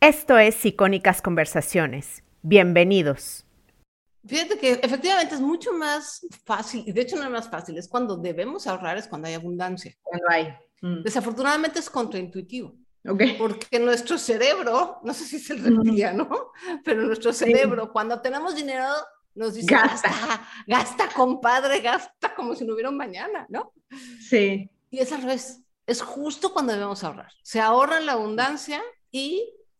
Esto es Icónicas Conversaciones. Bienvenidos. Fíjate que efectivamente es mucho más fácil, y de hecho no es más fácil, es cuando debemos ahorrar, es cuando hay abundancia. Cuando hay. Mm. Desafortunadamente es contraintuitivo. Okay. Porque nuestro cerebro, no sé si es el reptiliano, pero nuestro cerebro, cuando tenemos dinero, nos dice, gasta. gasta, compadre, gasta como si no hubiera un mañana, ¿no? Sí. Y es al revés, es justo cuando debemos ahorrar. Se ahorra en la abundancia y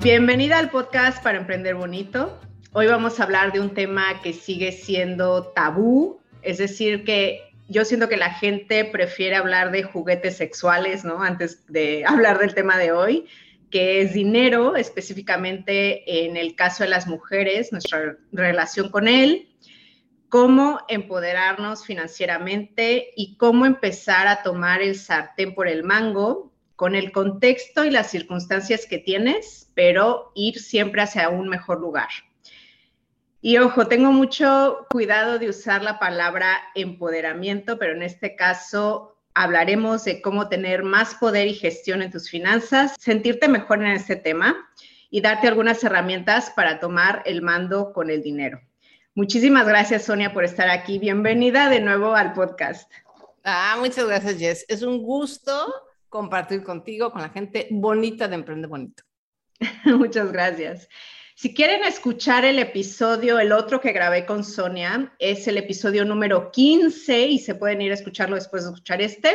Bienvenida al podcast para Emprender Bonito. Hoy vamos a hablar de un tema que sigue siendo tabú, es decir, que yo siento que la gente prefiere hablar de juguetes sexuales, ¿no? Antes de hablar del tema de hoy, que es dinero, específicamente en el caso de las mujeres, nuestra relación con él, cómo empoderarnos financieramente y cómo empezar a tomar el sartén por el mango con el contexto y las circunstancias que tienes, pero ir siempre hacia un mejor lugar. Y ojo, tengo mucho cuidado de usar la palabra empoderamiento, pero en este caso hablaremos de cómo tener más poder y gestión en tus finanzas, sentirte mejor en este tema y darte algunas herramientas para tomar el mando con el dinero. Muchísimas gracias, Sonia, por estar aquí. Bienvenida de nuevo al podcast. Ah, muchas gracias, Jess. Es un gusto compartir contigo, con la gente bonita de Emprende Bonito. muchas gracias. Si quieren escuchar el episodio, el otro que grabé con Sonia, es el episodio número 15 y se pueden ir a escucharlo después de escuchar este.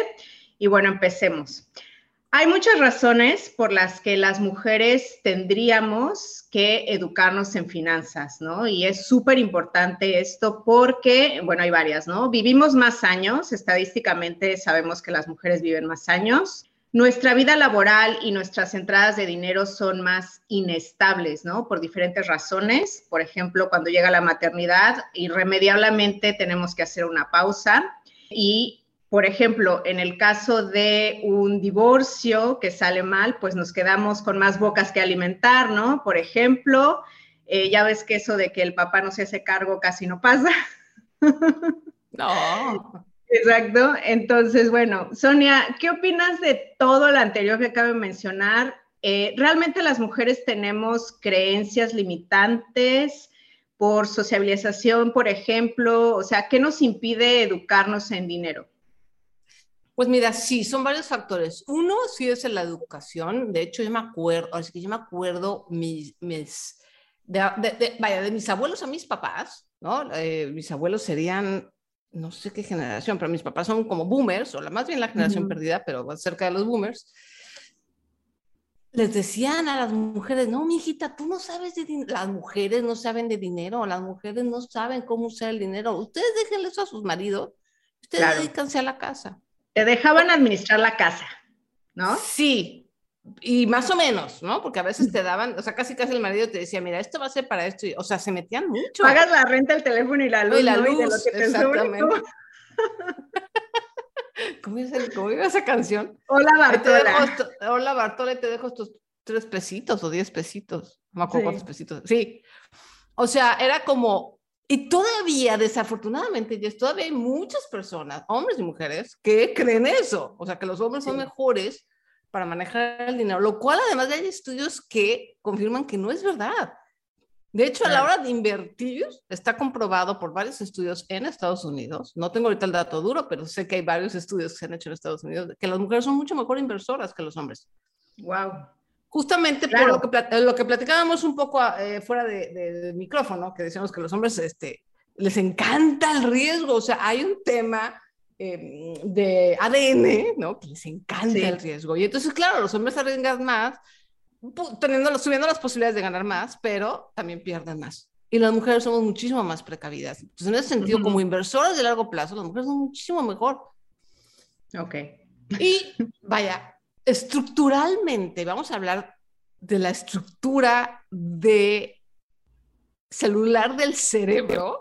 Y bueno, empecemos. Hay muchas razones por las que las mujeres tendríamos que educarnos en finanzas, ¿no? Y es súper importante esto porque, bueno, hay varias, ¿no? Vivimos más años, estadísticamente sabemos que las mujeres viven más años nuestra vida laboral y nuestras entradas de dinero son más inestables, ¿no? Por diferentes razones. Por ejemplo, cuando llega la maternidad, irremediablemente tenemos que hacer una pausa. Y, por ejemplo, en el caso de un divorcio que sale mal, pues nos quedamos con más bocas que alimentar, ¿no? Por ejemplo, eh, ya ves que eso de que el papá no se hace cargo casi no pasa. No. Exacto. Entonces, bueno, Sonia, ¿qué opinas de todo lo anterior que acabo de mencionar? Eh, ¿Realmente las mujeres tenemos creencias limitantes por sociabilización, por ejemplo? O sea, ¿qué nos impide educarnos en dinero? Pues mira, sí, son varios factores. Uno sí es la educación. De hecho, yo me acuerdo, es que yo me acuerdo mis, mis de, vaya, de mis abuelos a mis papás, ¿no? Eh, mis abuelos serían no sé qué generación, pero mis papás son como boomers, o la, más bien la generación perdida, pero cerca de los boomers, les decían a las mujeres, no, mi hijita, tú no sabes de dinero, las mujeres no saben de dinero, las mujeres no saben cómo usar el dinero, ustedes déjenle eso a sus maridos, ustedes dedícanse a la casa. Te dejaban administrar la casa, ¿no? Sí, y más o menos, ¿no? Porque a veces te daban, o sea, casi casi el marido te decía, mira, esto va a ser para esto, o sea, se metían mucho. Pagas la renta, el teléfono y la luz, y la luz, lo que te exactamente. ¿Cómo, iba esa canción? Hola Bartola. Hola Bartola, te dejo estos tres pesitos o diez pesitos, no me acuerdo cuántos pesitos. Sí, o sea, era como, y todavía, desafortunadamente, ya todavía hay muchas personas, hombres y mujeres, que creen eso, o sea, que los hombres son mejores para manejar el dinero, lo cual además hay estudios que confirman que no es verdad. De hecho, a la hora de invertir, está comprobado por varios estudios en Estados Unidos, no tengo ahorita el dato duro, pero sé que hay varios estudios que se han hecho en Estados Unidos, que las mujeres son mucho mejor inversoras que los hombres. Wow. Justamente por lo que, lo que platicábamos un poco eh, fuera del de, micrófono, que decíamos que los hombres este, les encanta el riesgo, o sea, hay un tema Em, de ADN, ¿no? Que les encanta el riesgo. Y entonces, claro, los hombres arriesgan más, teniendo, subiendo las posibilidades de ganar más, pero también pierden más. Y las mujeres somos muchísimo más precavidas. Entonces, en ese sentido, como inversoras de largo plazo, las mujeres son muchísimo mejor. Ok. Y vaya, estructuralmente, vamos a hablar de la estructura de celular del cerebro,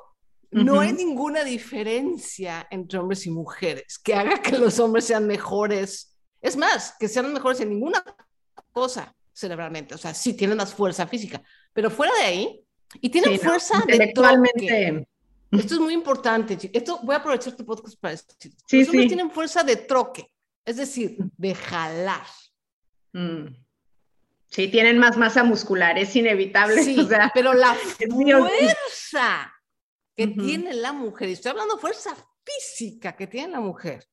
no hay ninguna diferencia entre hombres y mujeres que haga que los hombres sean mejores. Es más, que sean mejores en ninguna cosa cerebralmente. O sea, sí tienen más fuerza física, pero fuera de ahí, y tienen fuerza de troque. Esto es muy importante. Esto voy a aprovechar tu podcast para decir. los hombres tienen fuerza de troque, es decir, de jalar. Mm. Sí, tienen más masa muscular, es inevitable. Sí, pero la fuerza que tiene la mujer, y estoy hablando de fuerza física que tiene la mujer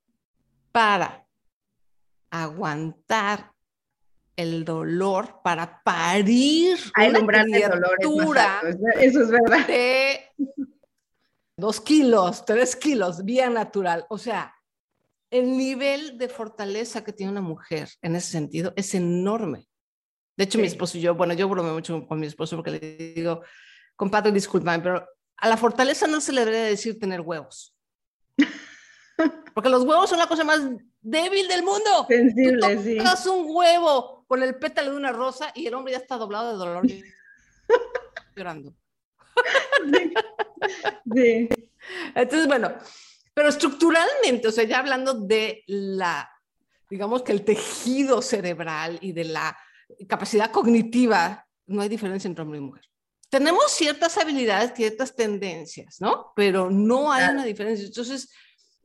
para aguantar el dolor, para parir Hay una criatura eso es verdad. de dos kilos, tres kilos, vía natural. O sea, el nivel de fortaleza que tiene una mujer en ese sentido es enorme. De hecho, mi esposo y yo, bueno, yo bromeo mucho con mi esposo porque le digo, compadre, discúlpame, pero a la fortaleza no se le debería decir tener huevos. Porque los huevos son la cosa más débil del mundo. Sensible, Tú tocas un huevo con el pétalo de una rosa y el hombre ya está doblado de dolor. llorando. Sí. Entonces, bueno, pero estructuralmente, o sea, ya hablando de la, digamos que el tejido cerebral y de la capacidad cognitiva, no hay diferencia entre hombre y mujer. Tenemos ciertas habilidades, ciertas tendencias, ¿no? Pero no hay una diferencia. Entonces,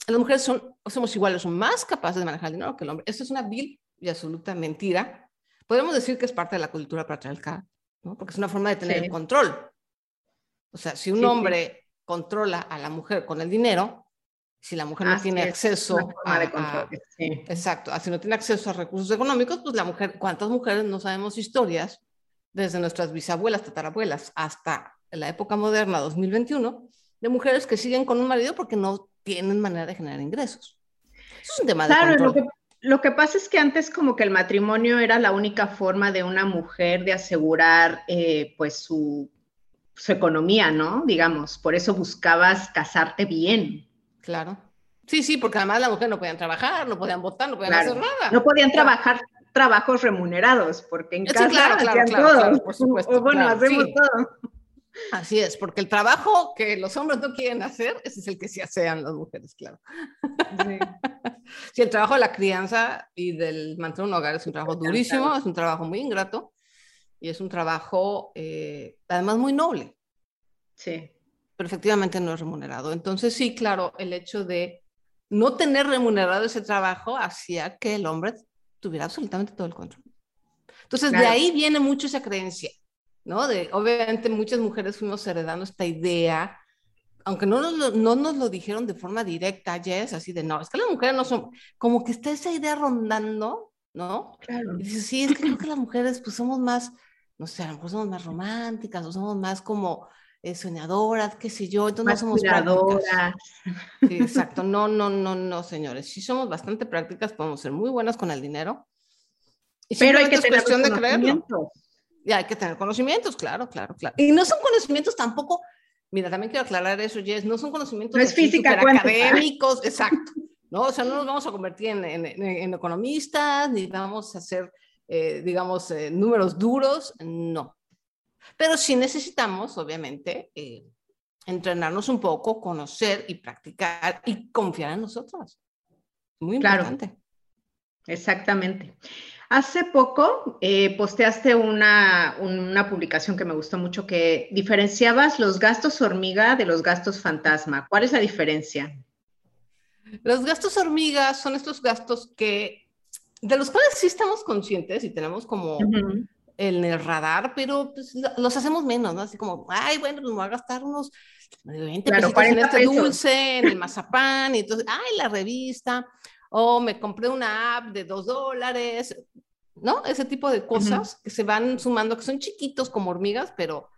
las mujeres son, somos iguales, son más capaces de manejar el dinero que el hombre. Esto es una vil y absoluta mentira. Podemos decir que es parte de la cultura patriarcal, ¿no? Porque es una forma de tener el control. O sea, si un hombre controla a la mujer con el dinero, si la mujer no tiene acceso a, exacto, si no tiene acceso a recursos económicos, pues la mujer, ¿cuántas mujeres no sabemos historias desde nuestras bisabuelas, tatarabuelas hasta la época moderna, 2021, de mujeres que siguen con un marido porque no tienen manera de generar ingresos? Eso es un tema de control. Lo que, lo que pasa es que antes como que el matrimonio era la única forma de una mujer de asegurar eh, pues su, su economía, ¿no? Digamos, por eso buscabas casarte bien Claro. Sí, sí, porque además las mujeres no podían trabajar, no podían votar, no podían hacer nada. No podían trabajar trabajos remunerados, porque en casa claro, hacían todo. por supuesto. bueno, hacemos todo. Así es, porque el trabajo que los hombres no quieren hacer, ese es el que sí hacen las mujeres, claro. Sí. sí. el trabajo de la crianza y del mantener un hogar es un trabajo durísimo, es un trabajo muy ingrato y es un trabajo eh, además muy noble. Sí pero efectivamente no es remunerado. Entonces, sí, claro, el hecho de no tener remunerado ese trabajo hacía que el hombre tuviera absolutamente todo el control. Entonces, de ahí viene mucho esa creencia, ¿no? De, obviamente, muchas mujeres fuimos heredando esta idea, aunque no nos, lo, no nos lo dijeron de forma directa, Jess, así de, no, es que las mujeres no son, como que está esa idea rondando, ¿no? Claro. Y dices, sí, es que creo que las mujeres, pues, somos más, no sé, a lo mejor somos más románticas o somos más como eh, soñadoras, qué sé yo, entonces no somos prácticas. Sí, exacto, no, no, no, no, señores, si somos bastante prácticas, podemos ser muy buenas con el dinero. Y Pero hay que tener cuestión de creerlo. Y hay que tener conocimientos, claro, claro, claro. Y no son conocimientos tampoco, mira, también quiero aclarar eso, Jess, no son conocimientos no es física académicos, exacto. ¿no? O sea, no nos vamos a convertir en, en, en economistas, ni vamos a hacer, eh, digamos, eh, números duros, no. Pero sí necesitamos, obviamente, eh, entrenarnos un poco, conocer y practicar y confiar en nosotros. Muy importante. Exactamente. Hace poco eh, posteaste una, una, publicación que me gustó mucho que diferenciabas los gastos hormiga de los gastos fantasma. ¿Cuál es la diferencia? Los gastos hormiga son estos gastos que, de los cuales sí estamos conscientes y tenemos como en el radar, pero pues, los hacemos menos, ¿no? Así como, ay, bueno, nos voy a gastar unos 20 pesos en este dulce, en el mazapán, y entonces, ay, la revista, o me compré una app de dos dólares, ¿no? Ese tipo de cosas que se van sumando, que son chiquitos como hormigas, pero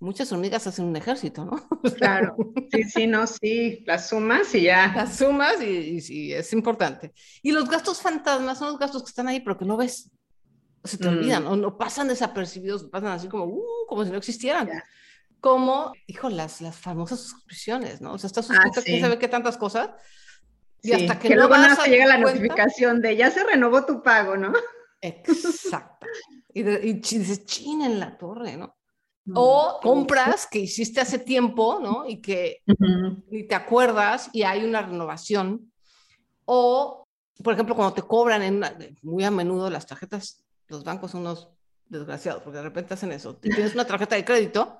muchas hormigas hacen un ejército, ¿no? Claro, sí, sí, no, sí, las sumas y ya. Las sumas y, y sí, es importante. Y los gastos fantasmas son los gastos que están ahí, pero que no ves se te olvidan, mm. o no pasan desapercibidos, pasan así como, uh, como si no existieran. Como, hijo, las, las famosas suscripciones, ¿no? O sea, estás suscrito, ah, quién sabe qué tantas cosas. Y hasta que, no vas a llega la notificación de ya se renovó tu pago, ¿no? Exacto. y, dices, china en la torre, ¿no? O compras que hiciste hace tiempo, ¿no? Y que ni te acuerdas y hay una renovación. O, por ejemplo, cuando te cobran en muy a menudo las tarjetas, los bancos son unos desgraciados, porque de repente hacen eso. Tienes una tarjeta de crédito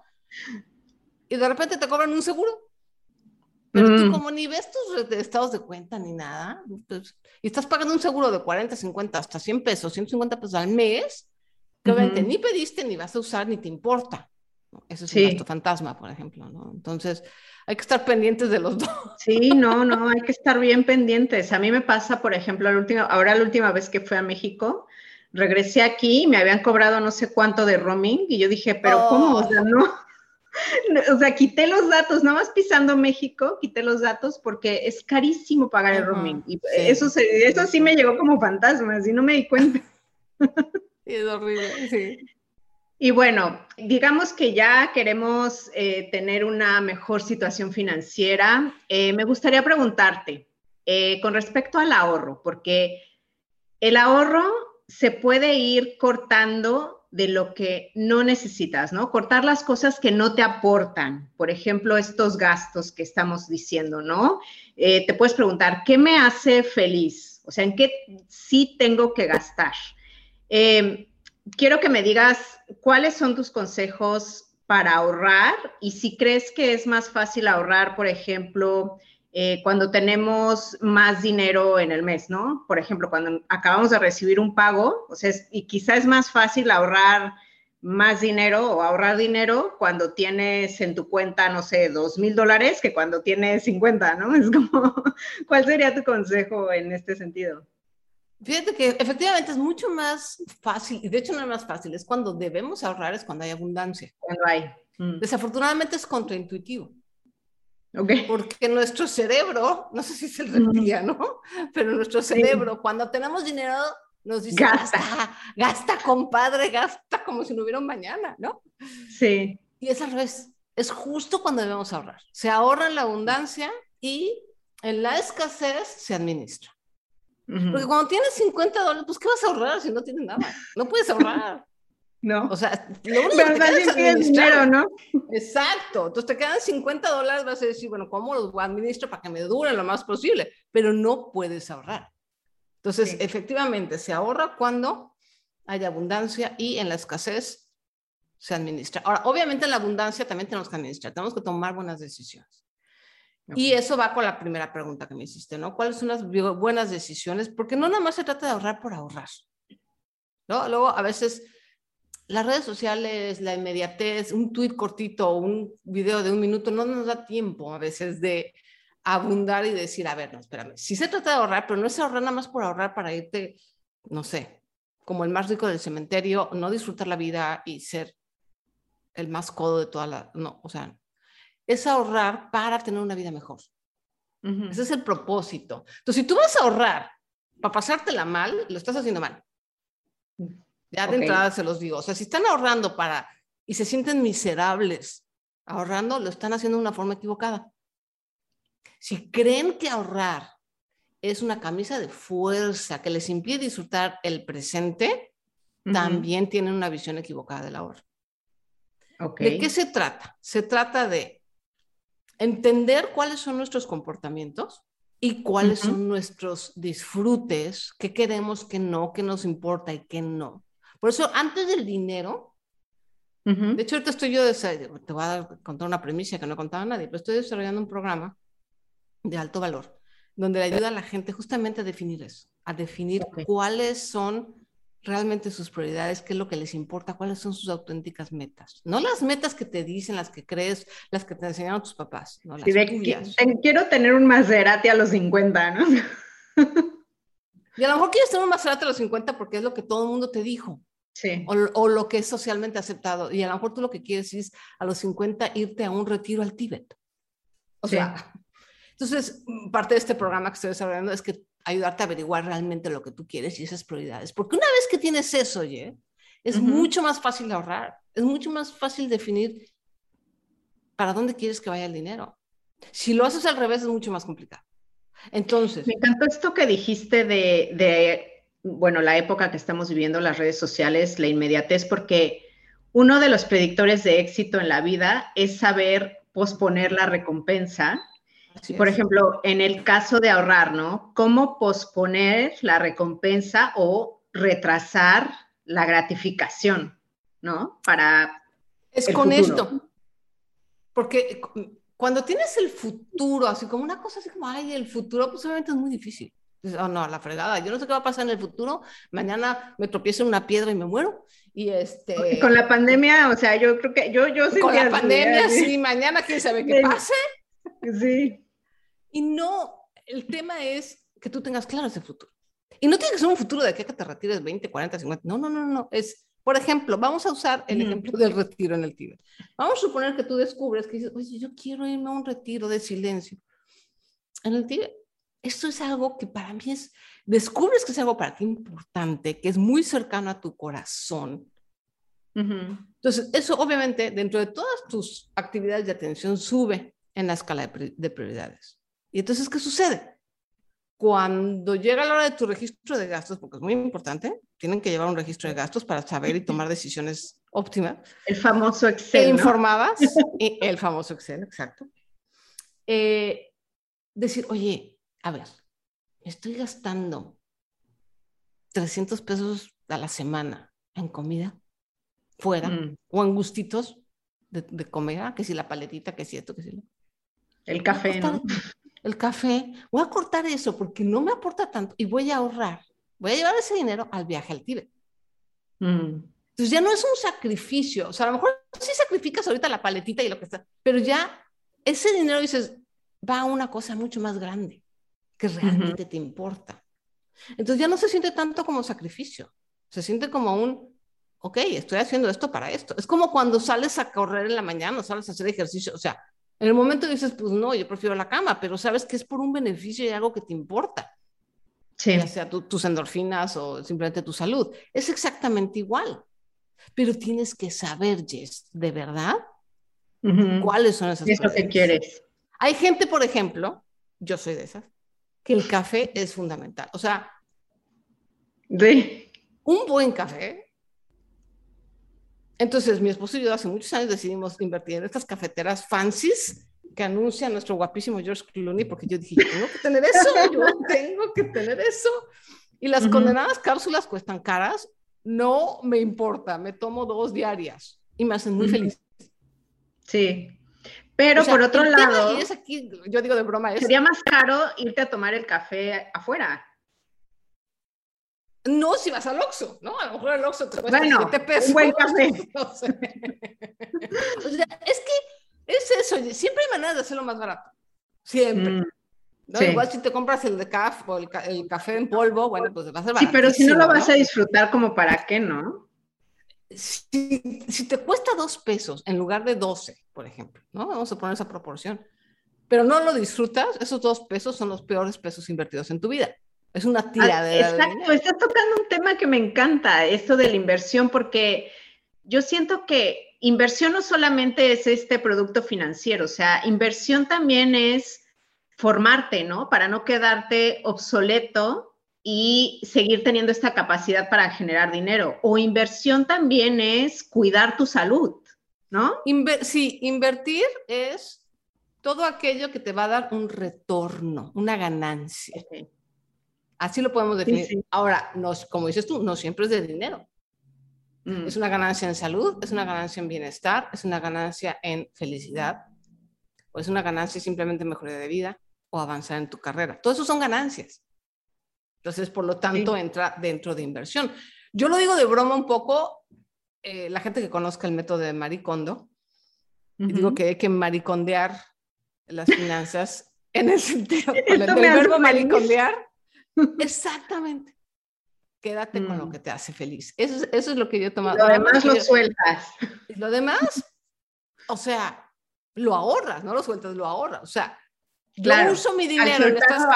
y de repente te cobran un seguro. Pero tú mm. como ni ves tus estados de cuenta ni nada, pues, y estás pagando un seguro de 40, 50, hasta 100 pesos, 150 pesos al mes, que obviamente ni pediste, ni vas a usar, ni te importa. Eso es un gasto fantasma, por ejemplo, ¿no? Entonces, hay que estar pendientes de los dos. Sí, no, no, hay que estar bien pendientes. A mí me pasa, por ejemplo, la última, ahora la última vez que fui a México, regresé aquí y me habían cobrado no sé cuánto de roaming y yo dije, pero ¿cómo? O sea, oh. no, o sea, quité los datos, nada más pisando México, quité los datos porque es carísimo pagar el roaming. Y eso, eso sí me llegó como fantasma, así no me di cuenta. es horrible, sí. Y bueno, digamos que ya queremos eh, tener una mejor situación financiera. Eh, me gustaría preguntarte eh, con respecto al ahorro, porque el ahorro se puede ir cortando de lo que no necesitas, ¿no? Cortar las cosas que no te aportan, por ejemplo, estos gastos que estamos diciendo, ¿no? Eh, te puedes preguntar, ¿qué me hace feliz? O sea, ¿en qué sí tengo que gastar? Em, quiero que me digas cuáles son tus consejos para ahorrar y si crees que es más fácil ahorrar, por ejemplo, eh, cuando tenemos más dinero en el mes, ¿no? Por ejemplo, cuando acabamos de recibir un pago, o sea, y quizá es más fácil ahorrar más dinero o ahorrar dinero cuando tienes en tu cuenta, no sé, dos mil dólares que cuando tienes 50, ¿no? Es como, ¿cuál sería tu consejo en este sentido? Fíjate que efectivamente es mucho más fácil, y de hecho no es más fácil, es cuando debemos ahorrar, es cuando hay abundancia. Cuando hay. Mm. Desafortunadamente es contraintuitivo. Porque nuestro cerebro, no sé si es el reptiliano, pero nuestro cerebro, cuando tenemos dinero, nos dice, gasta. gasta, compadre, gasta como si no hubiera un mañana, ¿no? Sí. Y es al revés, es justo cuando debemos ahorrar. Se ahorra en la abundancia y en la escasez se administra. Porque cuando tienes 50 dólares, pues ¿qué vas a ahorrar si no tienes nada? No puedes ahorrar. ¿No? O sea, lo único que te es dinero, ¿no? Exacto. Entonces te quedan 50 dólares, vas a decir, bueno, ¿cómo los administro para que me duren lo más posible? Pero no puedes ahorrar. Entonces, efectivamente, se ahorra cuando hay abundancia y en la escasez se administra. Ahora, obviamente en la abundancia también tenemos que administrar, tenemos que tomar buenas decisiones. Y eso va con la primera pregunta que me hiciste, ¿no? ¿Cuáles son las buenas decisiones? Porque no nada más se trata de ahorrar por ahorrar, ¿no? Luego, a veces las redes sociales, la inmediatez, un tweet cortito, un video de un minuto, no nos da tiempo a veces de abundar y decir, a ver, no, espérame, sí se trata de ahorrar, pero no es ahorrar nada más por ahorrar para irte, no sé, como el más rico del cementerio, no disfrutar la vida y ser el más codo de toda la, no, o sea, es ahorrar para tener una vida mejor. Ese es el propósito. Entonces, si tú vas a ahorrar para pasártela mal, lo estás haciendo mal. Ya de entrada se los digo. O sea, si están ahorrando para y se sienten miserables ahorrando, lo están haciendo de una forma equivocada. Si creen que ahorrar es una camisa de fuerza que les impide disfrutar el presente, también tienen una visión equivocada del ahorro. ¿De qué se trata? Se trata de entender cuáles son nuestros comportamientos y cuáles son nuestros disfrutes, qué queremos, qué no, qué nos importa y qué no. Por eso, antes del dinero, de hecho, ahorita estoy yo, te voy a contar una premisa que no he contado a nadie, pero estoy desarrollando un programa de alto valor, donde le ayuda a la gente justamente a definir eso, a definir cuáles son realmente sus prioridades, qué es lo que les importa, cuáles son sus auténticas metas. No las metas que te dicen, las que crees, las que te enseñaron tus papás. No, las quiero tener un Maserati a los 50, ¿no? y a lo mejor quieres tener un Maserati a los 50 porque es lo que todo el mundo te dijo. Sí. O, lo que es socialmente aceptado. Y a lo mejor tú lo que quieres es a los 50 irte a un retiro al Tíbet. O sea, entonces parte de este programa que estoy desarrollando es que ayudarte a averiguar realmente lo que tú quieres y esas prioridades. Porque una vez que tienes eso, oye, es mucho más fácil ahorrar, es mucho más fácil definir para dónde quieres que vaya el dinero. Si lo haces al revés es mucho más complicado. Entonces. Me encantó esto que dijiste de bueno, la época que estamos viviendo, las redes sociales, la inmediatez, porque uno de los predictores de éxito en la vida es saber posponer la recompensa. Por ejemplo, en el caso de ahorrar, ¿no? ¿Cómo posponer la recompensa o retrasar la gratificación, ¿no? Para... Es con esto. Porque cuando tienes el futuro, así como una cosa así como, ay, el futuro, pues obviamente es muy difícil. Oh, no, la fregada, yo no sé qué va a pasar en el futuro, mañana me tropiezo en una piedra y me muero. Y este... Con la pandemia, o sea, yo creo que yo, yo Con la pandemia, sí, mañana quién sabe qué pase. Sí. Y no, el tema es que tú tengas claro ese futuro. Y no tiene que ser un futuro de que te retires 20, 40, 50. No, no, no, no. Es, por ejemplo, vamos a usar el ejemplo del retiro en el Tíbet. Vamos a suponer que tú descubres que dices, oye, yo quiero irme a un retiro de silencio. En el Tíbet esto es algo que para mí es, descubres que es algo para ti importante, que es muy cercano a tu corazón. Entonces, eso obviamente dentro de todas tus actividades de atención sube en la escala de, prioridades. Y entonces, ¿qué sucede? Cuando llega la hora de tu registro de gastos, porque es muy importante, tienen que llevar un registro de gastos para saber y tomar decisiones óptimas. El famoso Excel. E informadas. y el famoso Excel, exacto. Eh, decir, oye, a ver, estoy gastando 300 pesos a la semana en comida fuera mm. o en gustitos de, comer, ah, que si la paletita, que si esto, que si lo. El café, ¿no? El café. Voy a cortar eso porque no me aporta tanto y voy a ahorrar. Voy a llevar ese dinero al viaje al Tíbet. Mm. Entonces ya no es un sacrificio. O sea, a lo mejor sí sacrificas ahorita la paletita y lo que está, pero ya ese dinero dices, va a una cosa mucho más grande que realmente te importa. Entonces ya no se siente tanto como sacrificio, se siente como un, ok, estoy haciendo esto para esto. Es como cuando sales a correr en la mañana, sales a hacer ejercicio, o sea, en el momento dices, pues no, yo prefiero la cama, pero sabes que es por un beneficio y algo que te importa. Sí. Ya sea tus endorfinas o simplemente tu salud. Es exactamente igual. Pero tienes que saber, Jess, de verdad, cuáles son esas cosas. Es lo que quieres. Hay gente, por ejemplo, yo soy de esas, que el café es fundamental. O sea, de un buen café. Entonces, mi esposo y yo hace muchos años decidimos invertir en estas cafeteras fancies que anuncia nuestro guapísimo George Clooney, porque yo dije, yo tengo que tener eso, yo tengo que tener eso. Y las condenadas cápsulas cuestan caras, no me importa, me tomo dos diarias y me hacen muy feliz. Sí, pero por otro lado, es aquí, yo digo de broma, sería más caro irte a tomar el café afuera. No, si vas al Oxxo, ¿no? A lo mejor el Oxxo te cuesta bueno, 7 pesos. Un buen café. o sea, es que es eso, siempre hay maneras de hacerlo más barato. Siempre. Mm, ¿no? Igual si te compras el de café o el, el, café en polvo, bueno, pues va a ser barato. Sí, pero si no lo vas a disfrutar, como para qué, ¿no? Si, te cuesta dos pesos en lugar de 12, por ejemplo, ¿no? Vamos a poner esa proporción, pero no lo disfrutas, esos dos pesos son los peores pesos invertidos en tu vida. Es una tiradera. exacto, estás tocando un tema que me encanta, esto de la inversión, porque yo siento que inversión no solamente es este producto financiero, o sea, inversión también es formarte, ¿no? Para no quedarte obsoleto y seguir teniendo esta capacidad para generar dinero. O inversión también es cuidar tu salud, ¿no? sí, invertir es todo aquello que te va a dar un retorno, una ganancia. Así lo podemos definir. Ahora, como dices tú, no siempre es de dinero. Mm. Es una ganancia en salud, es una ganancia en bienestar, es una ganancia en felicidad, o es una ganancia simplemente en mejoría de vida o avanzar en tu carrera. Todo eso son ganancias. Entonces, por lo tanto, entra dentro de inversión. Yo lo digo de broma un poco, eh, la gente que conozca el método de maricondo, digo que hay que maricondear las finanzas en el sentido del, verbo maricondear. Exactamente. Quédate con lo mm. que te hace feliz. Eso, es lo que yo he tomado. Lo demás lo sueltas. Lo demás, o sea, lo ahorras, no lo sueltas, lo ahorras. O sea, yo uso mi dinero en estas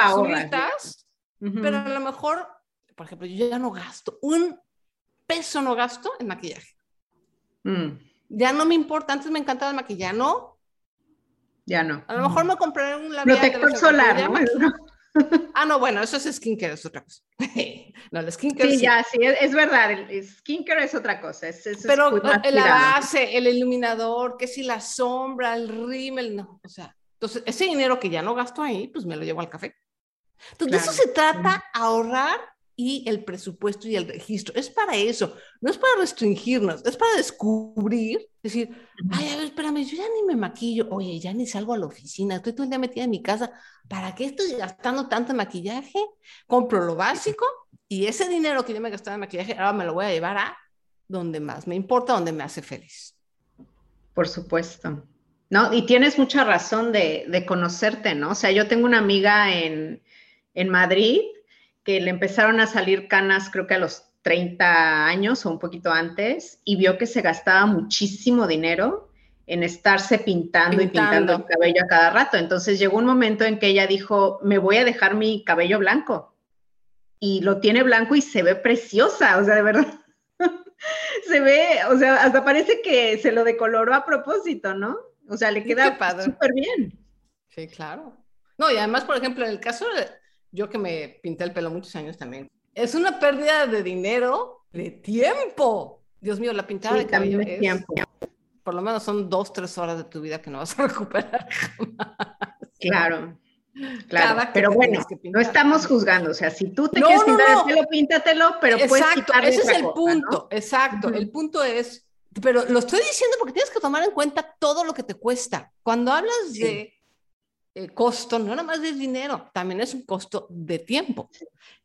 pero a lo mejor, por ejemplo, yo ya no gasto, un peso no gasto en maquillaje. Mm. Ya no me importa, antes me encantaba el maquillaje, ¿no? Ya no. A lo mejor me compraré un labial. Protector solar, ¿no? ah, no, bueno, eso es skincare, es otra cosa. no, el skincare. Sí, ya, sí, es, verdad, el skincare es otra cosa. Es, Pero la base, el iluminador, que si la sombra, el rímel, no, o sea, entonces ese dinero que ya no gasto ahí, pues me lo llevo al café. Entonces, de eso se trata, ahorrar y el presupuesto y el registro. Es para eso, no es para restringirnos, es para descubrir, decir, ay, a ver, espérame, yo ya ni me maquillo, oye, ya ni salgo a la oficina, estoy todo el día metida en mi casa, ¿para qué estoy gastando tanto maquillaje? Compro lo básico y ese dinero que yo me gastaba en maquillaje, ahora me lo voy a llevar a donde más me importa, donde me hace feliz. Por supuesto. No, y tienes mucha razón de, de conocerte, ¿no? O sea, yo tengo una amiga en, en Madrid que le empezaron a salir canas, creo que a los 30 años o un poquito antes, y vio que se gastaba muchísimo dinero en estarse pintando, y pintando el cabello a cada rato. Entonces llegó un momento en que ella dijo, me voy a dejar mi cabello blanco. Y lo tiene blanco y se ve preciosa, o sea, de verdad. se ve, o sea, hasta parece que se lo decoloró a propósito, ¿no? O sea, le queda súper bien. Sí, claro. No, y además, por ejemplo, en el caso yo que me pinté el pelo muchos años también, es una pérdida de dinero, de tiempo. Dios mío, la pintada de cabello es, tiempo. por lo menos son dos, tres horas de tu vida que no vas a recuperar jamás. Claro. Claro, pero bueno, no estamos juzgando, o sea, si tú te quieres pintar el pelo, píntatelo, pero puedes Exacto, ese es el punto, exacto, el punto es, pero lo estoy diciendo porque tienes que tomar en cuenta todo lo que te cuesta. Cuando hablas de eh, costo, no nada más de dinero, también es un costo de tiempo.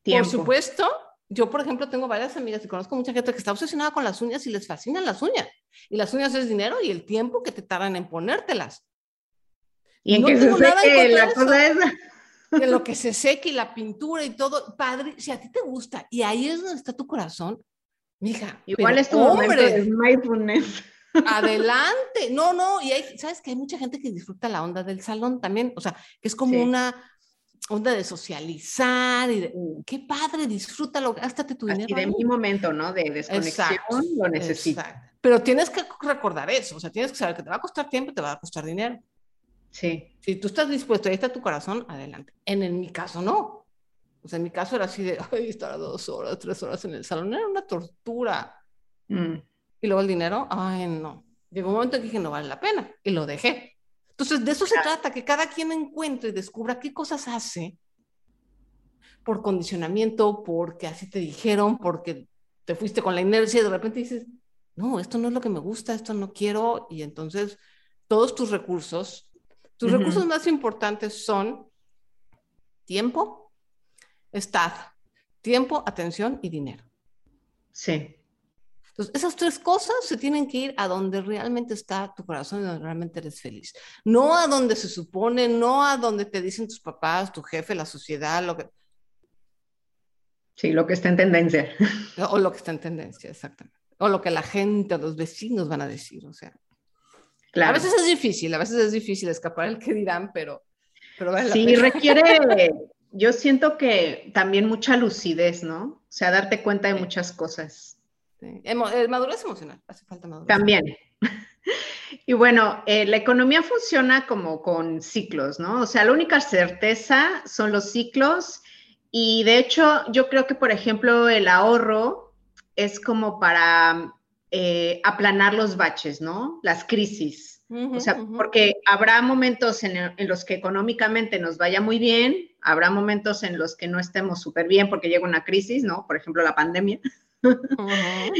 Por supuesto, yo, por ejemplo, tengo varias amigas y conozco mucha gente que está obsesionada con las uñas y les fascinan las uñas. Y las uñas es dinero y el tiempo que te tardan en ponértelas. Y en que se seque la cosa esa. En lo que se seque y la pintura y todo, padre, si a ti te gusta y ahí es donde está tu corazón, mija. Igual es tu momento de mindfulness. Adelante. No, no, y hay, sabes que hay mucha gente que disfruta la onda del salón también, o sea, que es como una onda de socializar y de, mm. qué padre, disfrútalo, gástate tu dinero. Y de mi momento, ¿no? De desconexión, lo necesito. Pero tienes que recordar eso, o sea, tienes que saber que te va a costar tiempo y te va a costar dinero. Sí. Si tú estás dispuesto, ahí está tu corazón, adelante. En, en mi caso, no. O sea, en mi caso era así de, ay, estar dos horas, tres horas en el salón, era una tortura. Mm. Y luego el dinero, ay, no. Llegó un momento en que dije, no vale la pena. Y lo dejé. Entonces, de eso se trata, que cada quien encuentre y descubra qué cosas hace por condicionamiento, porque así te dijeron, porque te fuiste con la inercia y de repente dices, no, esto no es lo que me gusta, esto no quiero. Y entonces, todos tus recursos, tus recursos más importantes son tiempo, estado, tiempo, atención y dinero. Sí. Entonces, esas tres cosas se tienen que ir a donde realmente está tu corazón y donde realmente eres feliz. No a donde se supone, no a donde te dicen tus papás, tu jefe, la sociedad, lo que... Sí, lo que está en tendencia. O lo que está en tendencia, exactamente. O lo que la gente, los vecinos van a decir, o sea. Claro. A veces es difícil, a veces es difícil escapar el que dirán, pero, pero vale Sí, requiere, yo siento que también mucha lucidez, ¿no? O sea, darte cuenta de muchas cosas. Eh, madurez emocional, hace falta madurez. También. Y bueno, eh, la economía funciona como con ciclos, ¿no? O sea, la única certeza son los ciclos y de hecho yo creo que, por ejemplo, el ahorro es como para eh, aplanar los baches, ¿no? Las crisis. o sea, porque habrá momentos en, en, los que económicamente nos vaya muy bien, habrá momentos en los que no estemos súper bien porque llega una crisis, ¿no? Por ejemplo, la pandemia.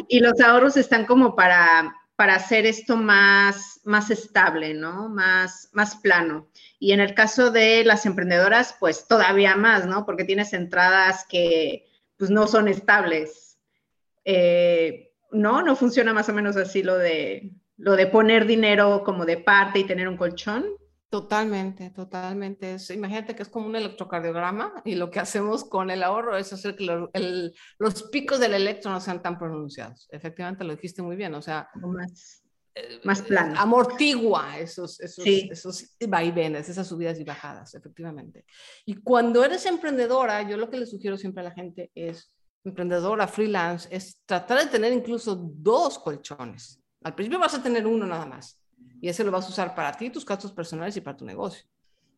y los ahorros están como para, para hacer esto más, más estable, ¿no? Más, más plano. Y en el caso de las emprendedoras, pues todavía más, ¿no? Porque tienes entradas que pues no son estables. Eh, ¿No? No funciona más o menos así lo de, lo de poner dinero como de parte y tener un colchón. Totalmente, totalmente. imagínate que es como un electrocardiograma y lo que hacemos con el ahorro es hacer que los picos del electro no sean tan pronunciados. Efectivamente, lo dijiste muy bien, o sea, más, eh, más plano. Amortigua esos, esos, esos vaivenes, esas subidas y bajadas, efectivamente. Y cuando eres emprendedora, yo lo que le sugiero siempre a la gente es, emprendedora, freelance, es tratar de tener incluso dos colchones. Al principio vas a tener uno nada más y ese lo vas a usar para ti, tus gastos personales y para tu negocio.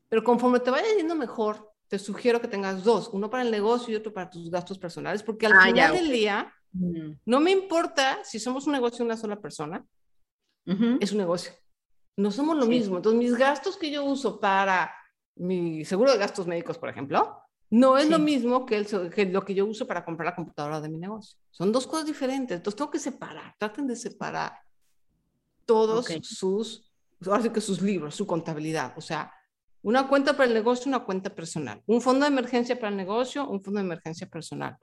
Pero conforme te vaya yendo mejor te sugiero que tengas dos, uno para el negocio y otro para tus gastos personales, porque al ah, final del día, mm. no me importa si somos un negocio de una sola persona, es un negocio. No somos lo mismo. Entonces, mis gastos que yo uso para mi seguro de gastos médicos, por ejemplo, no es lo mismo que, el, lo que yo uso para comprar la computadora de mi negocio. Son dos cosas diferentes. Entonces, tengo que separar. Traten de separar todos sus, ahora que sus libros, su contabilidad. O sea, una cuenta para el negocio, una cuenta personal. Un fondo de emergencia para el negocio, un fondo de emergencia personal.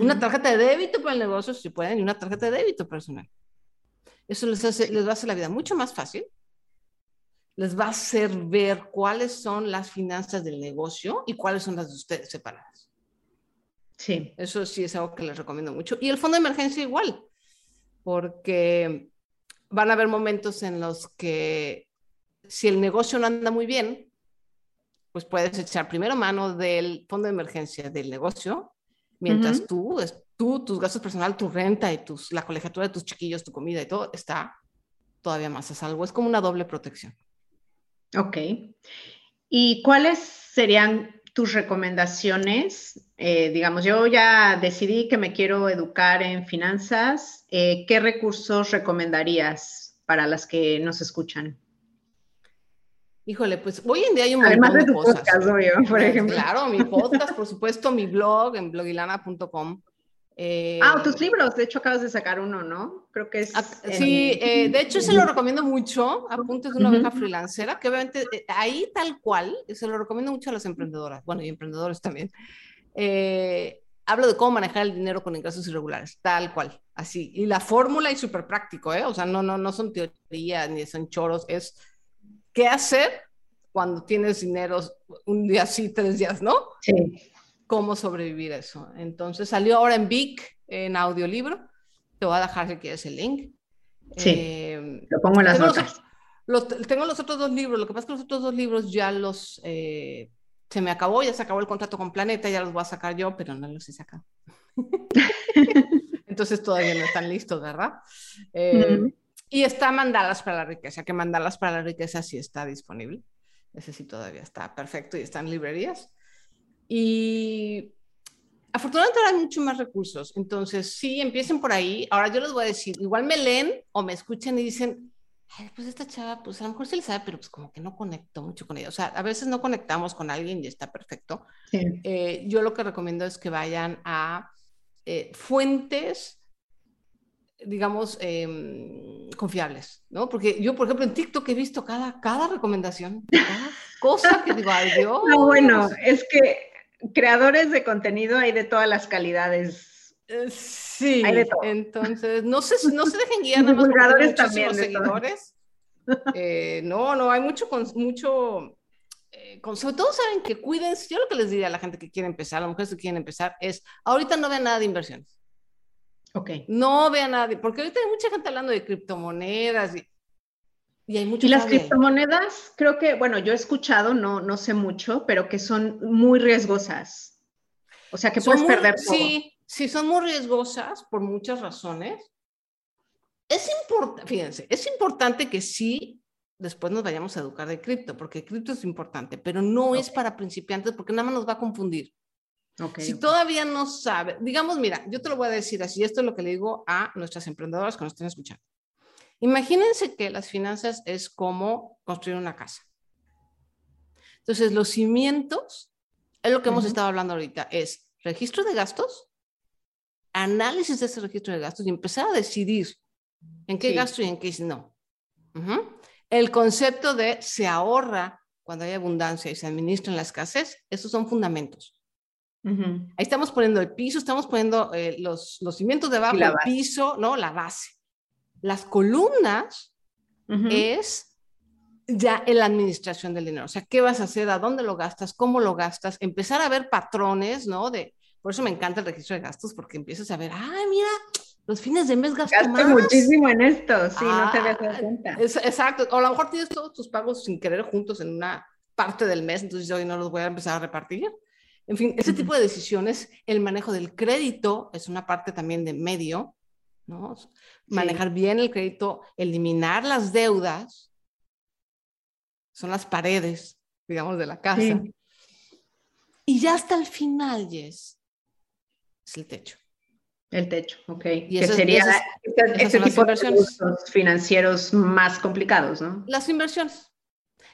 Una tarjeta de débito para el negocio, si pueden, y una tarjeta de débito personal. Eso les, hace, les va a hacer la vida mucho más fácil. Les va a hacer ver cuáles son las finanzas del negocio y cuáles son las de ustedes separadas. Sí. Eso sí es algo que les recomiendo mucho. Y el fondo de emergencia igual, porque van a haber momentos en los que si el negocio no anda muy bien, pues puedes echar primero mano del fondo de emergencia del negocio, mientras tú, tú, tus gastos personales, tu renta y tus, la colegiatura de tus chiquillos, tu comida y todo está todavía más a salvo. Es como una doble protección. Ok. ¿Y cuáles serían tus recomendaciones? Eh, digamos, yo ya decidí que me quiero educar en finanzas. Eh, ¿Qué recursos recomendarías para las que nos escuchan? Híjole, pues hoy en día hay un montón Además de, cosas. Podcast, obvio, por ejemplo. Claro, mi podcast, por supuesto, mi blog en blogilana.com. Eh, ah, tus libros, de hecho acabas de sacar uno, ¿no? Creo que es... Ah, sí, eh, de hecho se lo recomiendo mucho, Apuntes de una oveja freelancera, que obviamente eh, ahí tal cual, se lo recomiendo mucho a las emprendedoras, bueno, y emprendedores también. hablo de cómo manejar el dinero con ingresos irregulares, tal cual, así. Y la fórmula es súper práctico, ¿eh? O sea, no, no, no son teorías ni son choros, es qué hacer cuando tienes dinero un día sí, tres días, ¿no? Sí. Cómo sobrevivir eso. Entonces salió ahora en Vic, en audiolibro. Te voy a dejar si quieres el link. Sí. Eh, lo pongo en las notas. tengo los otros dos libros. Lo que pasa es que los otros dos libros ya los. Eh, se me acabó, ya se acabó el contrato con Planeta, ya los voy a sacar yo, pero no los he sacado. Entonces todavía no están listos, ¿verdad? Eh, y está Mandalas para la riqueza, que Mandalas para la riqueza sí está disponible. Ese sí todavía está perfecto y está en librerías. Y afortunadamente ahora hay mucho más recursos. Entonces, sí, empiecen por ahí. Ahora yo les voy a decir, igual me leen o me escuchan y dicen, pues esta chava, pues a lo mejor se le sabe, pero pues como que no conecto mucho con ella. O sea, a veces no conectamos con alguien y está perfecto. Eh, yo lo que recomiendo es que vayan a eh, fuentes digamos, em, confiables, ¿no? Porque yo, por ejemplo, en TikTok he visto cada, cada recomendación, cada cosa que digo, ay Dios. No, bueno, es que creadores de contenido hay de todas las calidades. Eh, sí, entonces, no se, no se dejen guiar nada más también, seguidores. Eh, no, no, hay mucho, mucho, eh, con, sobre todo saben que cuídense, yo lo que les diría a la gente que quiere empezar, a las mujeres que quieren empezar, es, ahorita no vean nada de inversiones. Ok. No vean nada, porque ahorita hay mucha gente hablando de criptomonedas y, y hay mucho. Y las criptomonedas, creo que, bueno, yo he escuchado, no, no sé mucho, pero que son muy riesgosas. O sea, que puedes perder todo. Sí, sí, son muy riesgosas por muchas razones. Es importante, fíjense, es importante que sí después nos vayamos a educar de cripto, porque cripto es importante, pero no es para principiantes porque nada más nos va a confundir si todavía no sabe, digamos, mira, yo te lo voy a decir así, esto es lo que le digo a nuestras emprendedoras que nos estén escuchando. Imagínense que las finanzas es como construir una casa. Entonces, los cimientos, es lo que hemos estado hablando ahorita, es registro de gastos, análisis de ese registro de gastos y empezar a decidir en qué gasto y en qué no. El concepto de se ahorra cuando hay abundancia y se administra en la escasez, esos son fundamentos. Ahí estamos poniendo el piso, estamos poniendo eh, los, los, cimientos debajo, el piso, ¿no? La base. Las columnas es ya en la administración del dinero. O sea, ¿qué vas a hacer? ¿A dónde lo gastas? ¿Cómo lo gastas? Empezar a ver patrones, ¿no? De, por eso me encanta el registro de gastos, porque empiezas a ver, ay, mira, los fines de mes gasto, gasto muchísimo en esto, sí, no te das ah, cuenta. exacto, o a lo mejor tienes todos tus pagos sin querer juntos en una parte del mes, entonces hoy no los voy a empezar a repartir. En fin, ese tipo de decisiones, el manejo del crédito es una parte también de medio, ¿no? Manejar bien el crédito, eliminar las deudas, son las paredes, digamos, de la casa. Y ya hasta el final, Jess, es el techo. El techo, ok. Y que sería ese, tipo de financieros más complicados, ¿no? Las inversiones.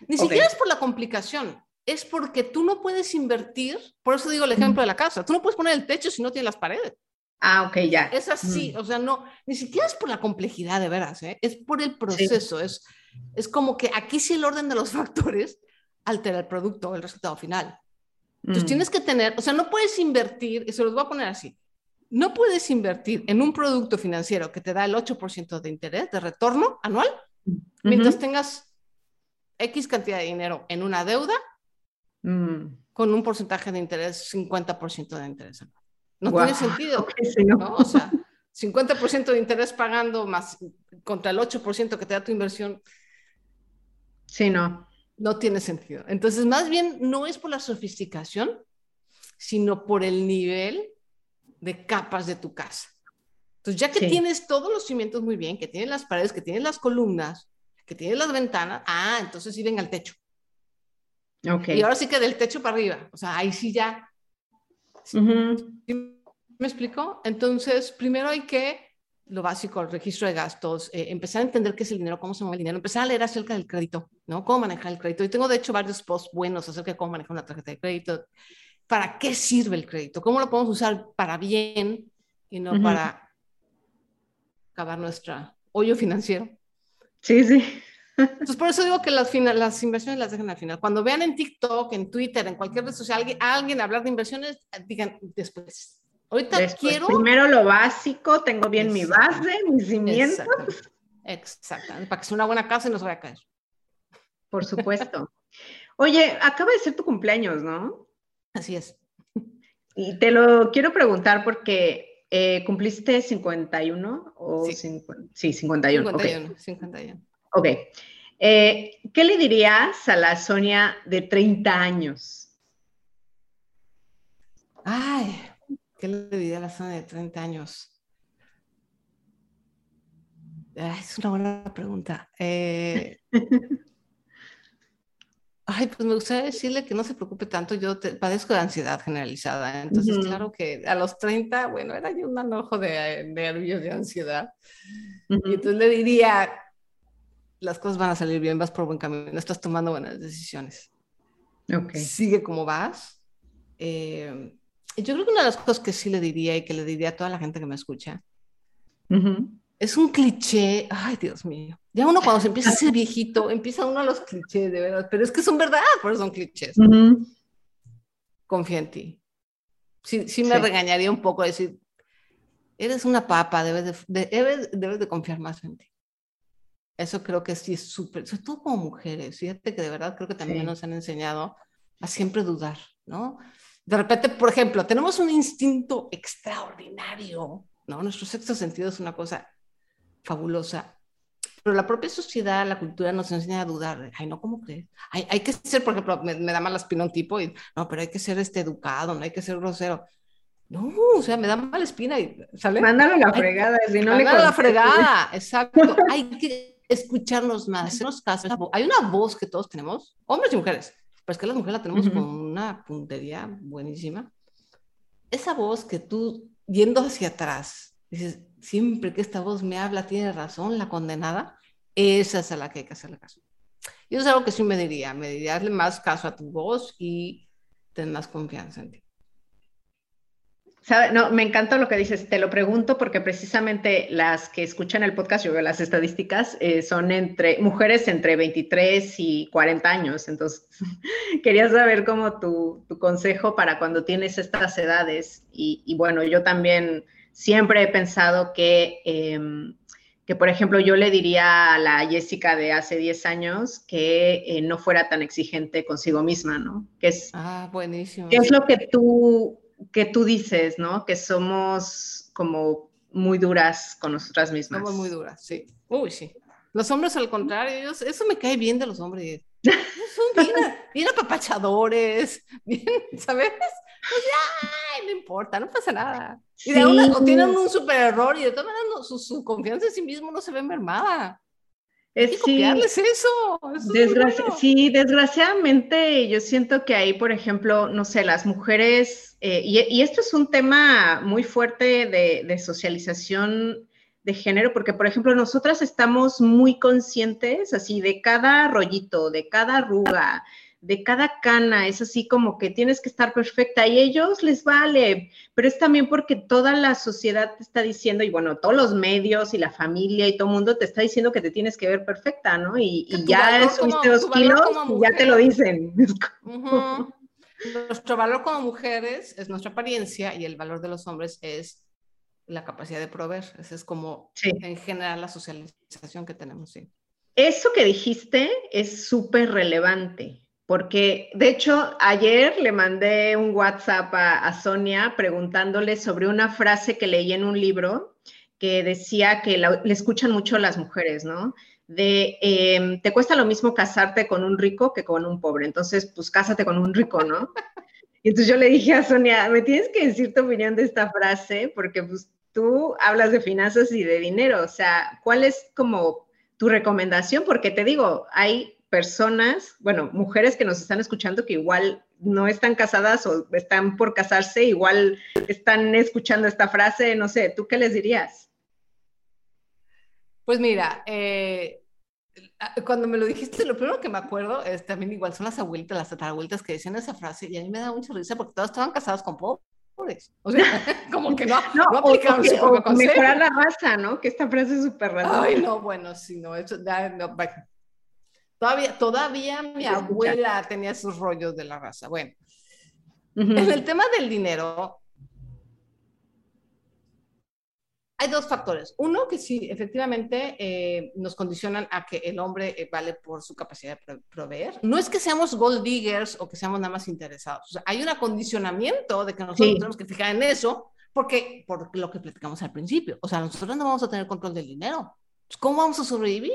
Ni siquiera es por la complicación, es porque tú no puedes invertir, por eso digo el ejemplo de la casa, tú no puedes poner el techo si no tienes las paredes. Ah, ok, ya. Es así, o sea, no, ni siquiera es por la complejidad de veras, ¿eh? es por el proceso, es, es como que aquí sí el orden de los factores altera el producto, el resultado final. Entonces tienes que tener, o sea, no puedes invertir, y se los voy a poner así, no puedes invertir en un producto financiero que te da el 8% de interés, de retorno anual, mientras tengas X cantidad de dinero en una deuda mm. con un porcentaje de interés, 50% de interés anual. No tiene sentido. ¿no? O sea, 50% de interés pagando más contra el 8% que te da tu inversión. Sí, no. No tiene sentido. Entonces, más bien, no es por la sofisticación, sino por el nivel de capas de tu casa. Entonces, ya que tienes todos los cimientos muy bien, que tienes las paredes, que tienes las columnas, que tienes las ventanas, ah, entonces sí venga al techo. Okay. Y ahora sí que del techo para arriba, o sea, ahí sí ya. ¿Me explico? Entonces, primero hay que, lo básico, el registro de gastos, eh, empezar a entender qué es el dinero, cómo se mueve el dinero, empezar a leer acerca del crédito, ¿no? Cómo manejar el crédito. Y tengo, de hecho, varios posts buenos acerca de cómo manejar una tarjeta de crédito, para qué sirve el crédito, cómo lo podemos usar para bien y no para acabar nuestro hoyo financiero. Sí, sí. Entonces, por eso digo que las, las inversiones las dejen al final. Cuando vean en TikTok, en Twitter, en cualquier red social, alguien, alguien hablar de inversiones, digan después. Ahorita quiero. Primero lo básico, tengo bien mi base, mis cimientos. Exactamente. Para que sea una buena casa y no se vaya a caer. Por supuesto. Oye, acaba de ser tu cumpleaños, ¿no? Así es. Y te lo quiero preguntar porque eh, cumpliste 51 o sí, 51. 51, 51. Ok. Eh, ¿Qué le dirías a la Sonia de 30 años? Ay, ¿qué le diría a la Sonia de 30 años? es una buena pregunta. Eh, Ay, pues me gustaría decirle que no se preocupe tanto, yo padezco de ansiedad generalizada, entonces claro que a los 30, bueno, era yo un enojo de nervios, de ansiedad, y entonces le diría, las cosas van a salir bien, vas por buen camino, estás tomando buenas decisiones. Okay. Sigue como vas. Eh, yo creo que una de las cosas que sí le diría y que le diría a toda la gente que me escucha, es un cliché, ay Dios mío, ya uno cuando se empieza a ser viejito, empieza uno a los clichés, de verdad, pero es que son verdad, pero son clichés. Confía en ti. Sí, sí me regañaría un poco decir, eres una papa, debes de, debes, de confiar más en ti. Eso creo que sí es súper, sobre todo como mujeres, fíjate que de verdad creo que también nos han enseñado a siempre dudar, ¿no? De repente, por ejemplo, tenemos un instinto extraordinario, ¿no? Nuestro sexto sentido es una cosa fabulosa pero la propia sociedad, la cultura nos enseña a dudar. Ay, no, ¿cómo crees? Hay, hay que ser, por ejemplo, me, da mala espina un tipo y, no, pero hay que ser este educado, no hay que ser grosero. No, o sea, me da mala espina y, ¿sale? Mándalo la fregada, si no le a la fregada, exacto. hay que escucharnos más, hacernos caso. Hay una voz que todos tenemos, hombres y mujeres, pero es que las mujeres la tenemos con una puntería buenísima. Esa voz que tú, yendo hacia atrás, dices, siempre que esta voz me habla tiene razón, la condenada, esa es a la que hay que hacerle caso. Y eso es algo que sí me diría, me diría, darle más caso a tu voz y ten más confianza en ti. No, me encanta lo que dices. Te lo pregunto porque precisamente las que escuchan el podcast, yo veo las estadísticas, eh, son entre mujeres entre 23 y 40 años. Entonces, quería saber cómo tu, tu, consejo para cuando tienes estas edades. Y, y bueno, yo también siempre he pensado que, em, que, por ejemplo, yo le diría a la Jessica de hace 10 años que eh, no fuera tan exigente consigo misma, ¿no? Que es, ah, buenísimo. ¿Qué es lo que tú, que tú dices, ¿no? Que somos como muy duras con nosotras mismas. Somos muy duras, sí. Uy, sí. Los hombres, al contrario, eso me cae bien de los hombres. Son bien, apapachadores, bien, ¿sabes? Pues ya, no importa, no pasa nada. Y de una, o tienen un super error y de todas maneras su, confianza en sí mismo no se ve mermada. Es, copiarles eso. Sí, desgraciadamente yo siento que ahí, por ejemplo, no sé, las mujeres, eh, y, esto es un tema muy fuerte de, de, socialización de género, porque, por ejemplo, nosotras estamos muy conscientes así de cada rollito, de cada arruga, de cada cana, es así como que tienes que estar perfecta y ellos les vale, pero es también porque toda la sociedad te está diciendo, y bueno, todos los medios y la familia y todo el mundo te está diciendo que te tienes que ver perfecta, ¿no? Y, ya subiste dos kilos y ya te lo dicen. Nuestro valor como mujeres es nuestra apariencia y el valor de los hombres es la capacidad de proveer. Esa es como en general la socialización que tenemos, sí. Eso que dijiste es súper relevante porque de hecho ayer le mandé un WhatsApp a, Sonia preguntándole sobre una frase que leí en un libro que decía que le escuchan mucho las mujeres, ¿no? De, em, te cuesta lo mismo casarte con un rico que con un pobre, entonces pues cásate con un rico, ¿no? Y entonces yo le dije a Sonia, me tienes que decir tu opinión de esta frase, porque pues tú hablas de finanzas y de dinero, o sea, ¿cuál es como tu recomendación? Porque te digo, hay personas, bueno, mujeres que nos están escuchando que igual no están casadas o están por casarse, igual están escuchando esta frase, no sé, ¿tú qué les dirías? Pues mira, eh, cuando me lo dijiste, lo primero que me acuerdo es también igual son las abuelitas, las tatarabuelitas que decían esa frase y a mí me da mucha risa porque todas estaban casadas con pobres. O sea, como que no, no, aplicaron su propio Mejorar la raza, ¿no? Que esta frase es súper rara. Ay, no, bueno, sí, no, eso, no, Todavía, todavía mi abuela tenía esos rollos de la raza. Bueno, en el tema del dinero, hay dos factores. Uno, que sí, efectivamente eh, nos condicionan a que el hombre eh, vale por su capacidad de proveer. No es que seamos gold diggers o que seamos nada más interesados. O sea, hay un acondicionamiento de que nosotros tenemos que fijar en eso, porque por lo que platicamos al principio. O sea, nosotros no vamos a tener control del dinero. ¿Cómo vamos a sobrevivir?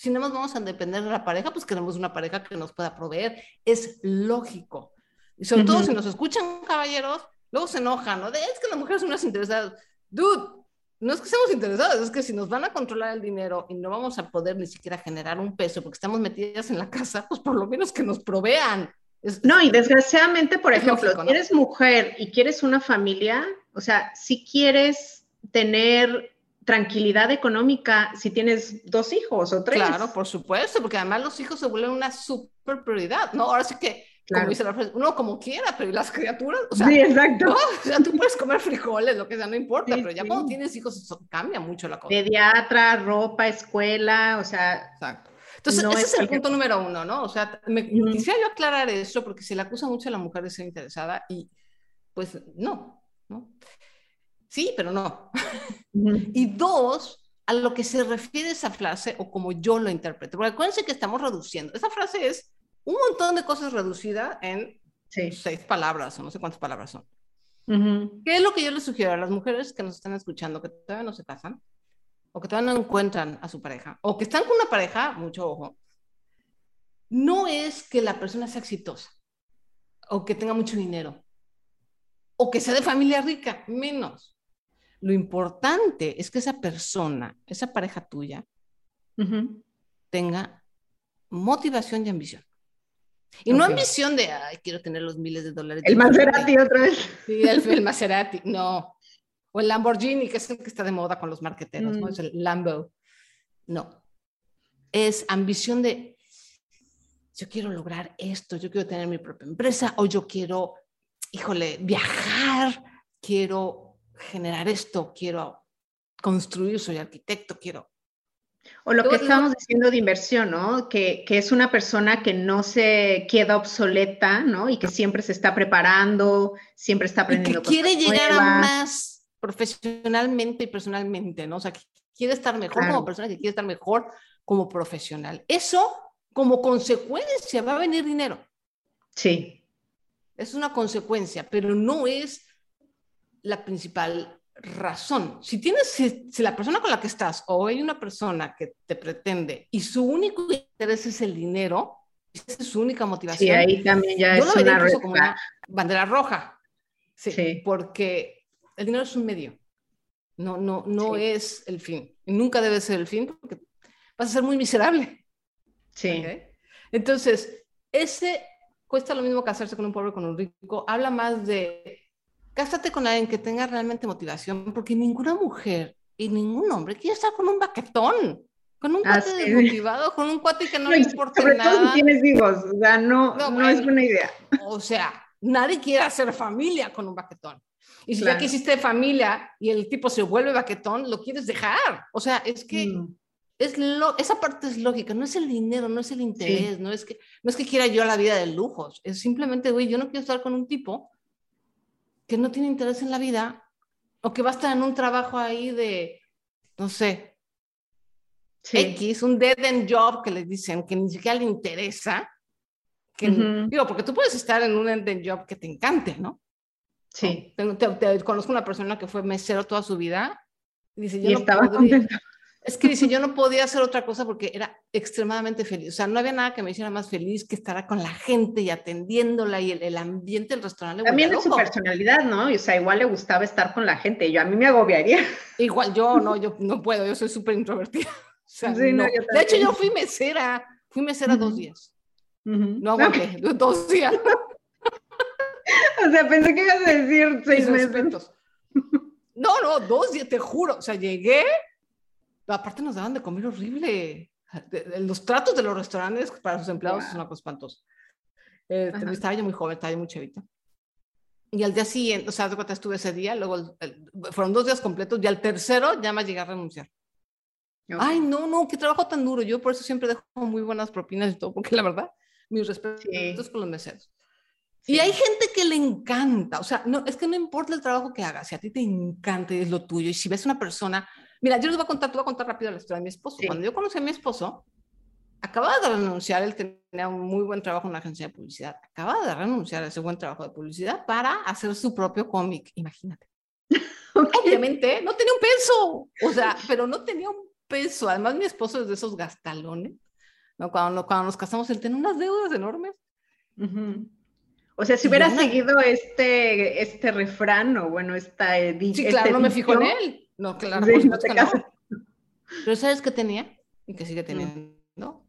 Si no nos vamos a depender de la pareja, pues queremos una pareja que nos pueda proveer. Es lógico. Y sobre todo si nos escuchan caballeros, luego se enojan, ¿no? De, es que las mujeres son unas interesadas. Dude, no es que seamos interesados, es que si nos van a controlar el dinero y no vamos a poder ni siquiera generar un peso porque estamos metidas en la casa, pues por lo menos que nos provean. no, y desgraciadamente, por ejemplo, si eres mujer y quieres una familia, o sea, si quieres tener tranquilidad económica si tienes dos hijos o tres. Claro, por supuesto, porque además los hijos se vuelven una super prioridad, ¿no? Ahora sí que, como dice la frase, uno como quiera, pero las criaturas? O sea, sí, exacto. O sea, tú puedes comer frijoles, lo que sea, no importa, pero ya cuando tienes hijos eso cambia mucho la cosa. Pediatra, ropa, escuela, o sea... Exacto. Entonces, ese es, el punto número uno, ¿no? O sea, me, quisiera yo aclarar eso porque se le acusa mucho a la mujer de ser interesada y pues no, ¿no? Sí, pero no. Y dos, a lo que se refiere esa frase o como yo lo interpreto. Porque acuérdense que estamos reduciendo. Esa frase es un montón de cosas reducida en seis palabras o no sé cuántas palabras son. ¿Qué es lo que yo les sugiero a las mujeres que nos están escuchando, que todavía no se casan o que todavía no encuentran a su pareja o que están con una pareja, mucho ojo, no es que la persona sea exitosa o que tenga mucho dinero o que sea de familia rica, menos. Lo importante es que esa persona, esa pareja tuya, tenga motivación y ambición. Y no ambición de, ay, quiero tener los miles de dólares. El Maserati otra vez. Sí, el, Maserati, no. O el Lamborghini, que es el que está de moda con los marqueteros, ¿no? Mm. Es el Lambo. No. Es ambición de, yo quiero lograr esto, yo quiero tener mi propia empresa, o yo quiero, híjole, viajar, quiero generar esto, quiero construir, soy arquitecto, quiero. O lo que estamos diciendo de inversión, ¿no? Que, que, es una persona que no se queda obsoleta, ¿no? Y que siempre se está preparando, siempre está aprendiendo. Y que quiere llegar a más profesionalmente y personalmente, ¿no? O sea, que quiere estar mejor como persona, que quiere estar mejor como profesional. Eso, como consecuencia, va a venir dinero. Sí. Es una consecuencia, pero no es la principal razón. Si tienes, si, la persona con la que estás o hay una persona que te pretende y su único interés es el dinero, esa es su única motivación. Sí, ahí también ya es una, como una bandera roja. Sí, porque el dinero es un medio. No, no, no es el fin. Y nunca debe ser el fin porque vas a ser muy miserable. Sí. Entonces, ese cuesta lo mismo casarse con un pobre con un rico, habla más de cásate con alguien que tenga realmente motivación, porque ninguna mujer y ningún hombre quiere estar con un baquetón, con un cuate desmotivado, con un cuate que no, le importa sobre nada. Todo si tienes hijos, o sea, no, no, es buena idea. O sea, nadie quiere hacer familia con un baquetón. Y si ya que hiciste familia y el tipo se vuelve baquetón, lo quieres dejar. O sea, es que mm. es lo, esa parte es lógica, no es el dinero, no es el interés, no, es que, no es que quiera yo la vida de lujos, es simplemente, güey, yo no quiero estar con un tipo que no tiene interés en la vida o que va a estar en un trabajo ahí de, no sé, X, un dead end job que le dicen que ni siquiera le interesa. Que, Digo, porque tú puedes estar en un dead end job que te encante, ¿no? Sí. Te, conozco una persona que fue mesero toda su vida y dice, yo y estaba contenta. Es que dice, yo no podía hacer otra cosa porque era extremadamente feliz. O sea, no había nada que me hiciera más feliz que estar con la gente y atendiéndola y el, ambiente del restaurante. También es su personalidad, ¿no? O sea, igual le gustaba estar con la gente. Yo a mí me agobiaría. Igual yo, no, yo no puedo, yo soy súper introvertida. O sea, sí, no. de hecho, yo fui mesera, fui mesera dos días. No aguanté, dos días. o sea, pensé que ibas a decir seis meses. No, no, dos días, te juro. O sea, llegué, aparte nos daban de comer horrible. Los tratos de los restaurantes para sus empleados son una cosa espantosa. Eh, estaba yo muy joven, estaba yo muy chavita. Y al día siguiente, o sea, de cuenta estuve ese día, luego fueron dos días completos, y al tercero ya me llegué a renunciar. Ay, no, no, qué trabajo tan duro. Yo por eso siempre dejo muy buenas propinas y todo, porque la verdad, mis respetos sí. con los meseros. Y hay gente que le encanta, o sea, no, es que no importa el trabajo que hagas, si a ti te encanta y es lo tuyo, y si ves una persona, mira, yo les voy a contar, te voy a contar rápido la historia de mi esposo. Cuando yo conocí a mi esposo, acababa de renunciar, él tenía un muy buen trabajo en una agencia de publicidad, acababa de renunciar a ese buen trabajo de publicidad para hacer su propio cómic, imagínate. Obviamente, no tenía un peso, o sea, pero no tenía un peso. Además, mi esposo es de esos gastalones, ¿no? Cuando, cuando nos casamos, él tenía unas deudas enormes. O sea, si hubiera seguido este, este refrán o bueno, esta Sí, claro, este no me fijo en él. No, claro, sí, no te no. Pero ¿sabes qué tenía? Y que sigue teniendo.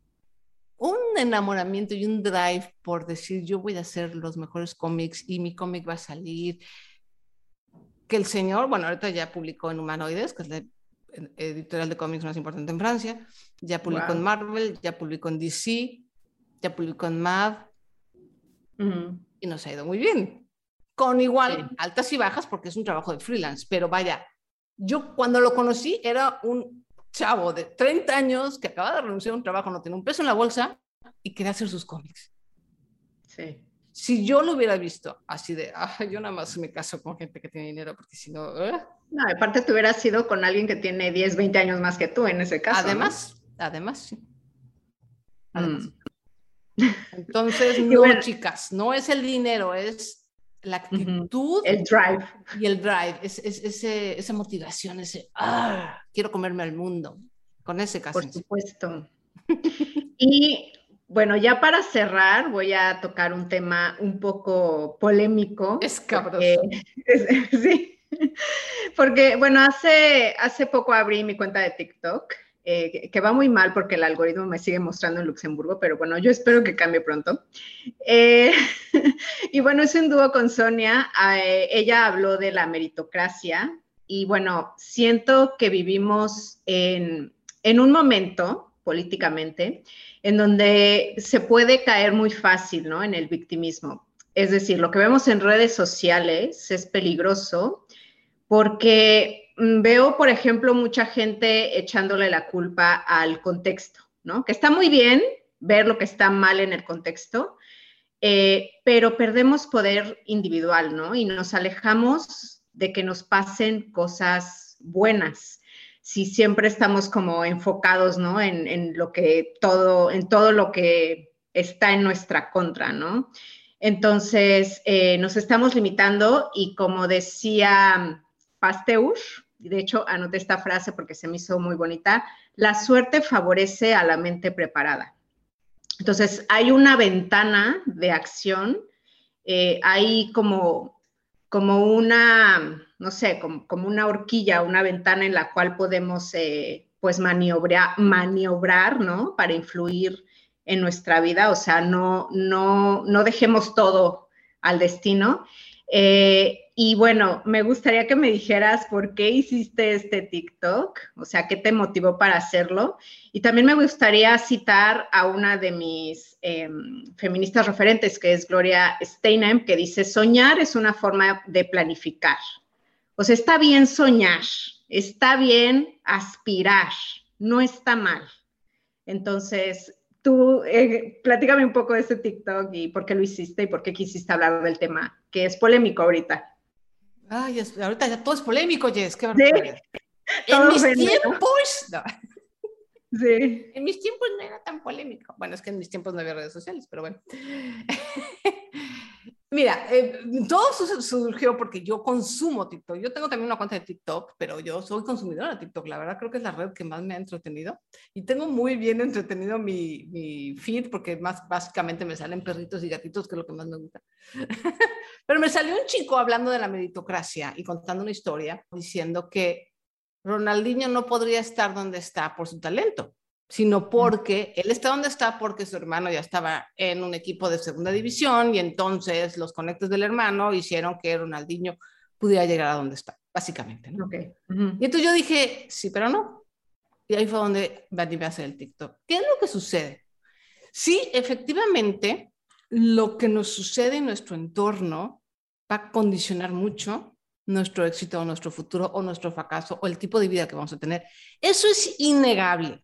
Un enamoramiento y un drive por decir, yo voy a hacer los mejores cómics y mi cómic va a salir. Que el señor, bueno, ahorita ya publicó en Humanoides, que es la editorial de cómics más importante en Francia, ya publicó en Marvel, ya publicó en DC, ya publicó en Mad y nos ha ido muy bien. Con igual altas y bajas porque es un trabajo de freelance, pero vaya, yo cuando lo conocí era un chavo de 30 años que acaba de renunciar a un trabajo, no tenía un peso en la bolsa y quería hacer sus cómics. Sí. Si yo lo hubiera visto así de, ah, yo nada más me caso con gente que tiene dinero, porque si no... ¿eh? No, aparte tú hubieras sido con alguien que tiene 10, 20 años más que tú en ese caso. Además, además, sí. Además. Mm. Entonces, no, chicas, no es el dinero, es la actitud. El drive. Y el drive, es, ese, esa motivación, ese, ah, quiero comerme al mundo. Con ese caso. Por supuesto. y bueno, ya para cerrar, voy a tocar un tema un poco polémico. Es cabrón. sí. Porque, bueno, hace, hace poco abrí mi cuenta de TikTok eh, que, va muy mal porque el algoritmo me sigue mostrando en Luxemburgo, pero bueno, yo espero que cambie pronto. Eh, y bueno, es un dúo con Sonia. Eh, ella habló de la meritocracia y bueno, siento que vivimos en, en un momento políticamente en donde se puede caer muy fácil, ¿no? En el victimismo. Es decir, lo que vemos en redes sociales es peligroso porque veo, por ejemplo, mucha gente echándole la culpa al contexto, ¿no? Que está muy bien ver lo que está mal en el contexto, eh, pero perdemos poder individual, ¿no? Y nos alejamos de que nos pasen cosas buenas. Si siempre estamos como enfocados, ¿no? En, lo que todo, en todo lo que está en nuestra contra, ¿no? Entonces, eh, nos estamos limitando y como decía Pasteur, de hecho anoté esta frase porque se me hizo muy bonita, la suerte favorece a la mente preparada. Entonces, hay una ventana de acción, eh, hay como, como una, no sé, como, una horquilla, una ventana en la cual podemos eh, pues maniobrar, maniobrar, ¿no? Para influir en nuestra vida, o sea, no, no, no dejemos todo al destino. Eh, y bueno, me gustaría que me dijeras por qué hiciste este TikTok, o sea, qué te motivó para hacerlo. Y también me gustaría citar a una de mis em, feministas referentes, que es Gloria Steinem, que dice, soñar es una forma de planificar. O sea, está bien soñar, está bien aspirar, no está mal. Entonces, tú, eh, platícame un poco de ese TikTok y por qué lo hiciste y por qué quisiste hablar del tema, que es polémico ahorita. Ay, ahorita ya todo es polémico, Jess, qué barbaridad. En mis tiempos, Sí. En mis tiempos no era tan polémico. Bueno, es que en mis tiempos no había redes sociales, pero bueno. Mira, eh, todo surgió porque yo consumo TikTok. Yo tengo también una cuenta de TikTok, pero yo soy consumidora de TikTok. La verdad creo que es la red que más me ha entretenido. Y tengo muy bien entretenido mi, mi feed porque más básicamente me salen perritos y gatitos, que es lo que más me gusta. pero me salió un chico hablando de la meritocracia y contando una historia diciendo que Ronaldinho no podría estar donde está por su talento sino porque él está donde está porque su hermano ya estaba en un equipo de segunda división y entonces los conectos del hermano hicieron que Ronaldinho pudiera llegar a donde está, básicamente. ¿no? Y entonces yo dije, sí, pero no. Y ahí fue donde me a hacer el TikTok. ¿Qué es lo que sucede? Sí, efectivamente, lo que nos sucede en nuestro entorno va a condicionar mucho nuestro éxito o nuestro futuro o nuestro fracaso o el tipo de vida que vamos a tener. Eso es innegable.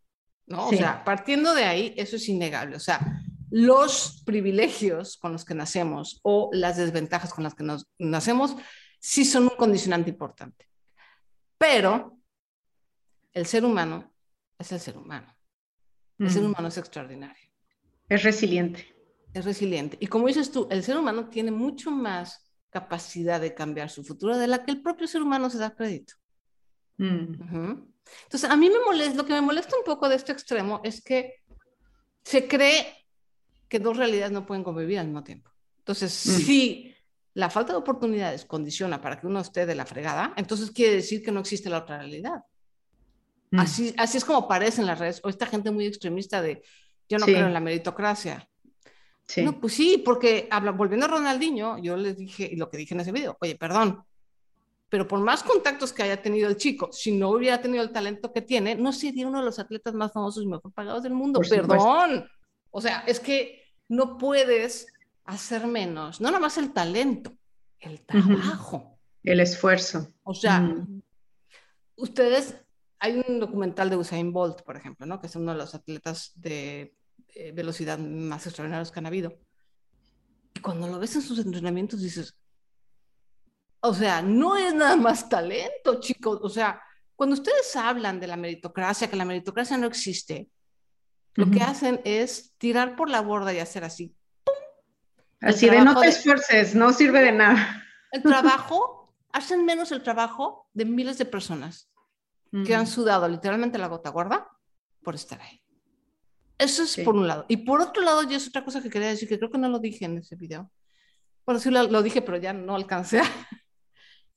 ¿No? O sea, partiendo de ahí, eso es innegable. O sea, los privilegios con los que nacemos o las desventajas con las que nos nacemos sí son un condicionante importante. Pero el ser humano es el ser humano. El ser humano es extraordinario. Es resiliente. Es resiliente. Y como dices tú, el ser humano tiene mucho más capacidad de cambiar su futuro de la que el propio ser humano se da crédito. Mm. Entonces, a mí me molesta, lo que me molesta un poco de este extremo es que se cree que dos realidades no pueden convivir al mismo tiempo. Entonces, mm. si la falta de oportunidades condiciona para que uno esté de la fregada, entonces quiere decir que no existe la otra realidad. Mm. Así, así es como parece en las redes, o esta gente muy extremista de yo no creo en la meritocracia. Sí. No, pues sí, porque habla, volviendo a Ronaldinho, yo les dije, y lo que dije en ese video, oye, perdón, pero por más contactos que haya tenido el chico, si no hubiera tenido el talento que tiene, no sería uno de los atletas más famosos y mejor pagados del mundo. Perdón. O sea, es que no puedes hacer menos, no nada más el talento, el trabajo. El esfuerzo. O sea, ustedes, hay un documental de Usain Bolt, por ejemplo, ¿no? que es uno de los atletas de eh, velocidad más extraordinarios que han habido. Y cuando lo ves en sus entrenamientos dices, o sea, no es nada más talento, chicos. O sea, cuando ustedes hablan de la meritocracia, que la meritocracia no existe, lo que hacen es tirar por la borda y hacer así. Así de no te esfuerces, no sirve de nada. El trabajo, hacen menos el trabajo de miles de personas que han sudado literalmente la gota gorda por estar ahí. Eso es por un lado. Y por otro lado, yo es otra cosa que quería decir, que creo que no lo dije en ese video. Bueno, sí lo, lo dije, pero ya no alcancé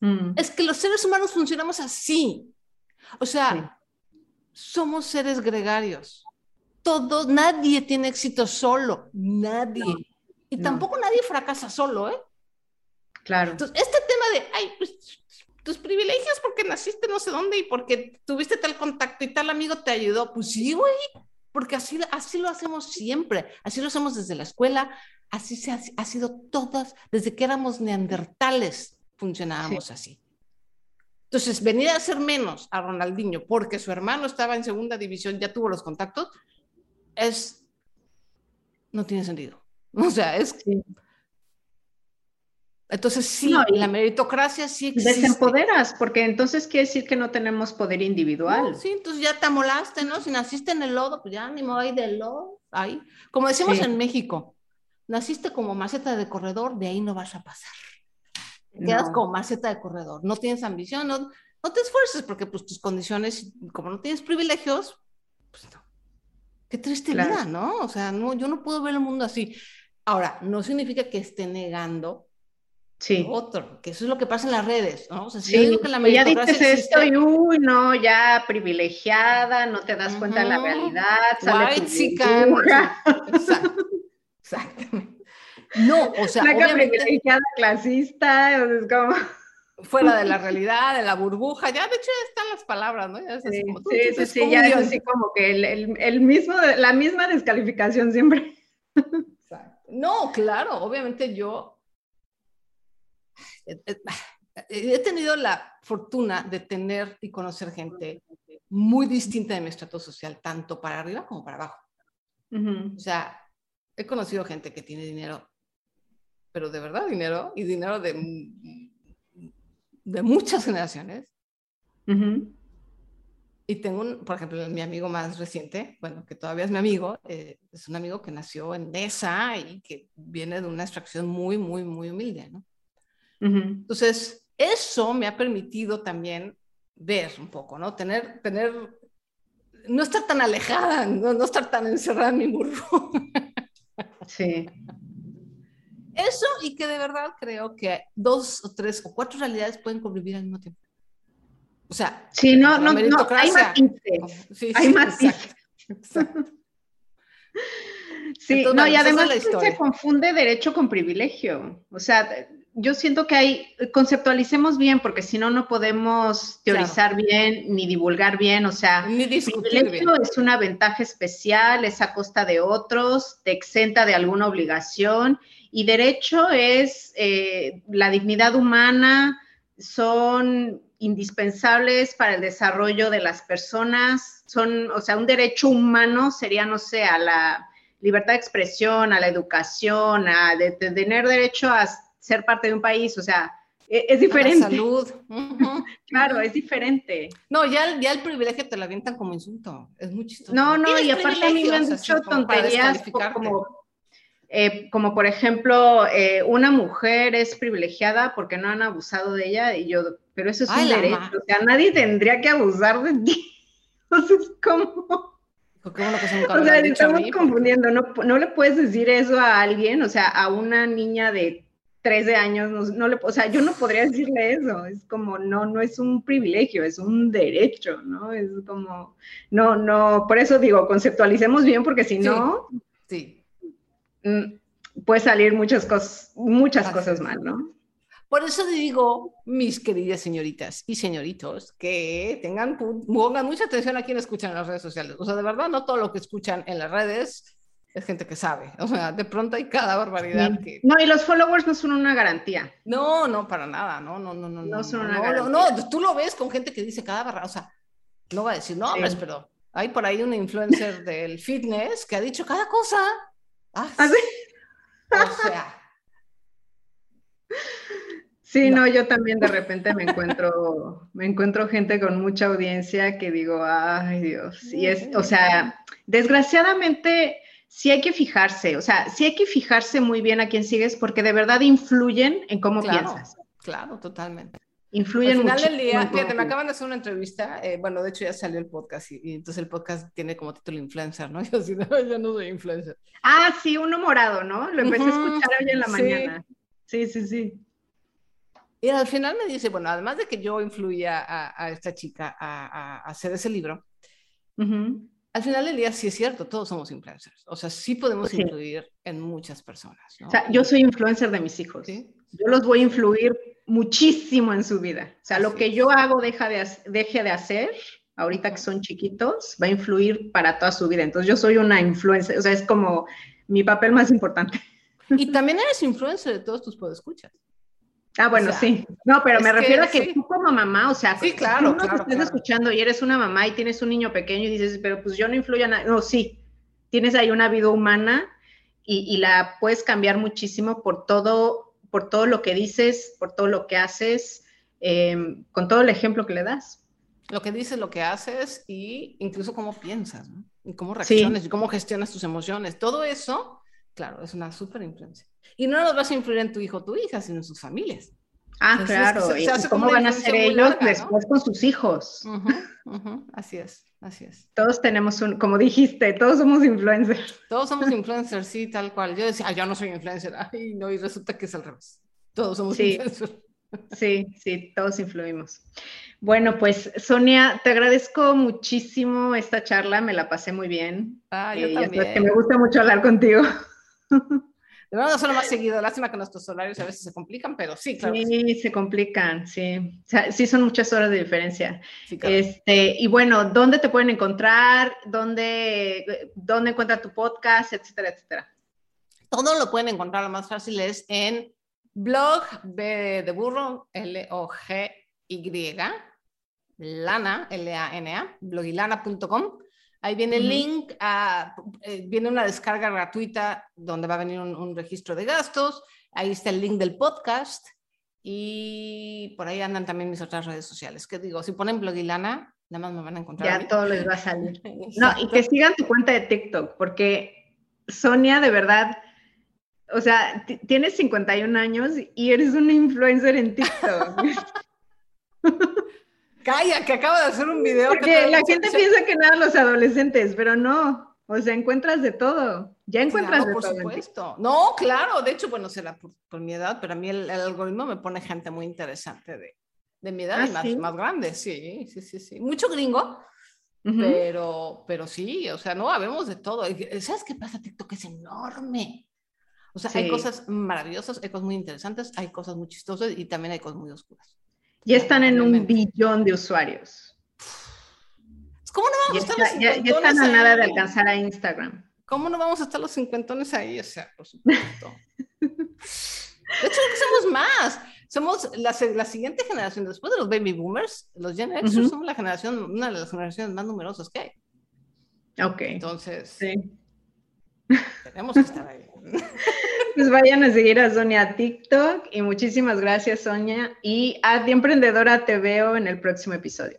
Mm. Es que los seres humanos funcionamos así. O sea, somos seres gregarios. Todo, nadie tiene éxito solo, nadie. y tampoco nadie fracasa solo, ¿eh? Claro. Entonces, este tema de, ay, pues, tus privilegios porque naciste no sé dónde y porque tuviste tal contacto y tal amigo te ayudó, pues sí, güey, porque así, así lo hacemos siempre, así lo hacemos desde la escuela, así se ha, ha sido todas, desde que éramos neandertales, funcionábamos así. Entonces, venir a hacer menos a Ronaldinho porque su hermano estaba en segunda división, ya tuvo los contactos, es, no tiene sentido. O sea, es... Entonces, sí, la meritocracia sí existe. Desempoderas, porque entonces quiere decir que no tenemos poder individual. sí, entonces ya te amolaste, ¿no? Si naciste en el lodo, pues ya ni modo ahí del lodo, ahí. Como decimos en México, naciste como maceta de corredor, de ahí no vas a pasar quedas como maceta de corredor, no tienes ambición, no, no te esfuerces porque pues tus condiciones, como no tienes privilegios, pues no. Qué triste vida, ¿no? O sea, no, yo no puedo ver el mundo así. Ahora, no significa que esté negando Sí. Otro, que eso es lo que pasa en las redes, ¿no? O sea, si sí, yo digo que la ya dices esto y uy, no, ya privilegiada, no te das cuenta de la realidad, sale tu burbuja. Exacto, exactamente. No, o sea, Blanca obviamente clasista, o sea, es como... fuera de la realidad, de la burbuja, ya de hecho ya están las palabras, ¿no? Ya es así Sí, como, tú sí, sí, ya es así como que el, el- el mismo, la misma descalificación siempre. Exacto. No, claro, obviamente yo eh, eh, he tenido la fortuna de tener y conocer gente muy distinta de mi estrato social, tanto para arriba como para abajo. O sea, he conocido gente que tiene dinero, pero de verdad dinero, y dinero de, de muchas generaciones. ujú, Y tengo, un, por ejemplo, mi amigo más reciente, bueno, que todavía es mi amigo, eh, es un amigo que nació en Nesa y que viene de una extracción muy, muy, muy humilde, ¿no? ujú. Entonces, eso me ha permitido también ver un poco, ¿no? Tener, tener, no estar tan alejada, no, no estar tan encerrada en mi burbuja. Sí, Eso y que de verdad creo que dos o tres o cuatro realidades pueden convivir al mismo tiempo. O sea, sí, no, no, no, hay matices. sí, Hay sí, matices. exacto, exacto. Sí, Entonces, no, y además se confunde derecho con privilegio. O sea, yo siento que hay, conceptualicemos bien, porque si no, no podemos teorizar bien ni divulgar bien. O sea, Ni discutir bien. privilegio es una ventaja especial, es a costa de otros, te exenta de alguna obligación. Y derecho es eh, la dignidad humana, son indispensables para el desarrollo de las personas, son, o sea, un derecho humano sería, no sé, a la libertad de expresión, a la educación, a de, de tener derecho a ser parte de un país, o sea, e- es, A la diferente. salud. Claro, es diferente. No, ya, el- ya el privilegio te lo avientan como insulto. Es muy chistoso. No, no, y aparte a mí me han dicho tonterías como, eh, como por ejemplo, eh, una mujer es privilegiada porque no han abusado de ella, y yo, pero eso es Ay, un derecho, ma- o sea, nadie tendría que abusar de ti. Entonces, ¿cómo? Qué bueno que me O lo sea, estamos mí, confundiendo, no, no le puedes decir eso a alguien, o sea, a una niña de 13 años, no, no le, o sea, yo no podría decirle eso, es como, no, no es un privilegio, es un derecho, ¿no? Es como, no, no, por eso digo, conceptualicemos bien, porque si Sí. no, Sí. Mm, puede salir muchas cosas, muchas Así cosas mal, ¿no? Por eso digo, mis queridas señoritas y señoritos, que tengan, pongan mucha atención a quien escuchan en las redes sociales. O sea, de verdad, no todo lo que escuchan en las redes es gente que sabe. O sea, de pronto hay cada barbaridad Sí. que... No, y los followers no son una garantía. No, no, para nada. No, no, no, no. No No, son no, una no, garantía. no, tú lo ves con gente que dice cada barra, o sea, no va a decir nombres, Sí. pero hay por ahí una influencer del fitness que ha dicho cada cosa. Ah, ¿Ah, sí? O sea, Sí, No. no. yo también de repente me encuentro, me encuentro gente con mucha audiencia que digo, ay Dios, y es, o sea, desgraciadamente sí hay que fijarse, o sea, sí hay que fijarse muy bien a quién sigues porque de verdad influyen en cómo Claro. piensas, claro, totalmente. Influyen Al final del día, fíjate, me acaban de hacer una entrevista, eh, bueno, de hecho ya salió el podcast y, y entonces el podcast tiene como título influencer, ¿no? Yo así, no, yo no soy influencer. Ah, sí, uno morado, ¿no? Lo empecé a Ujú, escuchar hoy en la sí. mañana. Sí, sí, sí. Y al final me dice, bueno, además de que yo influía a, a esta chica a, a- a hacer ese libro, Ujú. al final del día sí es cierto, todos somos influencers. O sea, sí podemos Sí. influir en muchas personas, ¿no? O sea, yo soy influencer de mis hijos. ¿Sí? Yo los voy a influir muchísimo en su vida. O sea, lo que yo hago deja de, deje de hacer, ahorita que son chiquitos, va a influir para toda su vida. Entonces yo soy una influencer, o sea, es como mi papel más importante. Y también eres influencer de todos tus podescuchas. Ah, bueno, O sea, sí. No, pero me refiero que a que sí. tú como mamá, o sea, Sí, si claro, tú claro, estás claro. escuchando y eres una mamá y tienes un niño pequeño y dices, pero pues yo no influyo a nadie. No, sí, tienes ahí una vida humana y, y la puedes cambiar muchísimo por todo, por todo lo que dices, por todo lo que haces, eh, con todo el ejemplo que le das. Lo que dices, lo que haces y incluso cómo piensas, ¿no? Y cómo Sí. reaccionas y cómo gestionas tus emociones. Todo eso, claro, es una súper influencia. Y no nos vas a influir en tu hijo o tu hija, sino en sus familias. Ah, Entonces, claro. se- se y hace cómo van a ser ellos larga, ¿no? después con sus hijos. Así es, así es. Todos tenemos un, como dijiste, todos somos influencers. Todos somos influencers, sí, tal cual. Yo decía, "Ah, yo no soy influencer. Ay, no, y resulta que es al revés. Todos somos sí. influencers. Sí, sí, todos influimos. Bueno, pues Sonia, te agradezco muchísimo esta charla, me la pasé muy bien. Ah, yo Eh, ya sabes también. que me gusta mucho hablar contigo. Debemos hacerlo más seguido. Lástima que nuestros horarios a veces se complican, pero sí, claro. Sí, Sí, se complican, sí. O sea, sí son muchas horas de diferencia. sí, claro. Este, y bueno, ¿dónde te pueden encontrar? ¿Dónde, dónde encuentra tu podcast? Etcétera, etcétera. Todo lo pueden encontrar, lo más fácil es en blog B de burro, L-O-G-Y, lana, L-A-N-A, blogilana.com. Ahí viene el link, a, eh, viene una descarga gratuita donde va a venir un, un registro de gastos. Ahí está el link del podcast y por ahí andan también mis otras redes sociales. Que digo, si ponen blogilana, nada más me van a encontrar. a Ya mí. todo les va a salir. No, y que sigan tu cuenta de TikTok, porque Sonia, de verdad, o sea, ti- tienes 51 años y eres una influencer en TikTok. Calla, que acabo de hacer un video. que Porque la gente piensa que nada los adolescentes, pero no. O sea, encuentras de todo. Ya encuentras Claro, de por todo. supuesto. No, claro, de hecho, bueno, será por, por mi edad, pero a mí el, el algoritmo me pone gente muy interesante de, de mi edad ¿Ah, y más, sí? más grande, sí, sí, sí, sí. Mucho gringo, pero, pero sí, o sea, no, habemos de todo. Y, ¿Sabes qué pasa? TikTok es enorme. O sea, hay cosas maravillosas, hay cosas muy interesantes, hay cosas muy chistosas y también hay cosas muy oscuras. Ya están en un billón de usuarios. ¿Cómo no Ya, vamos a estar está- los ya- ya están a nada de alcanzar a Instagram. ¿Cómo no vamos a estar los cincuentones ahí? O sea, por supuesto. De hecho, somos más. Somos la, siguiente generación, después de los baby boomers, los Gen X, somos la generación, una de las generaciones más numerosas que hay. Ok. Entonces, Sí. tenemos que estar ahí. Pues vayan a seguir a Sonia TikTok y muchísimas gracias, Sonia. Y a Emprendedora te veo en el próximo episodio.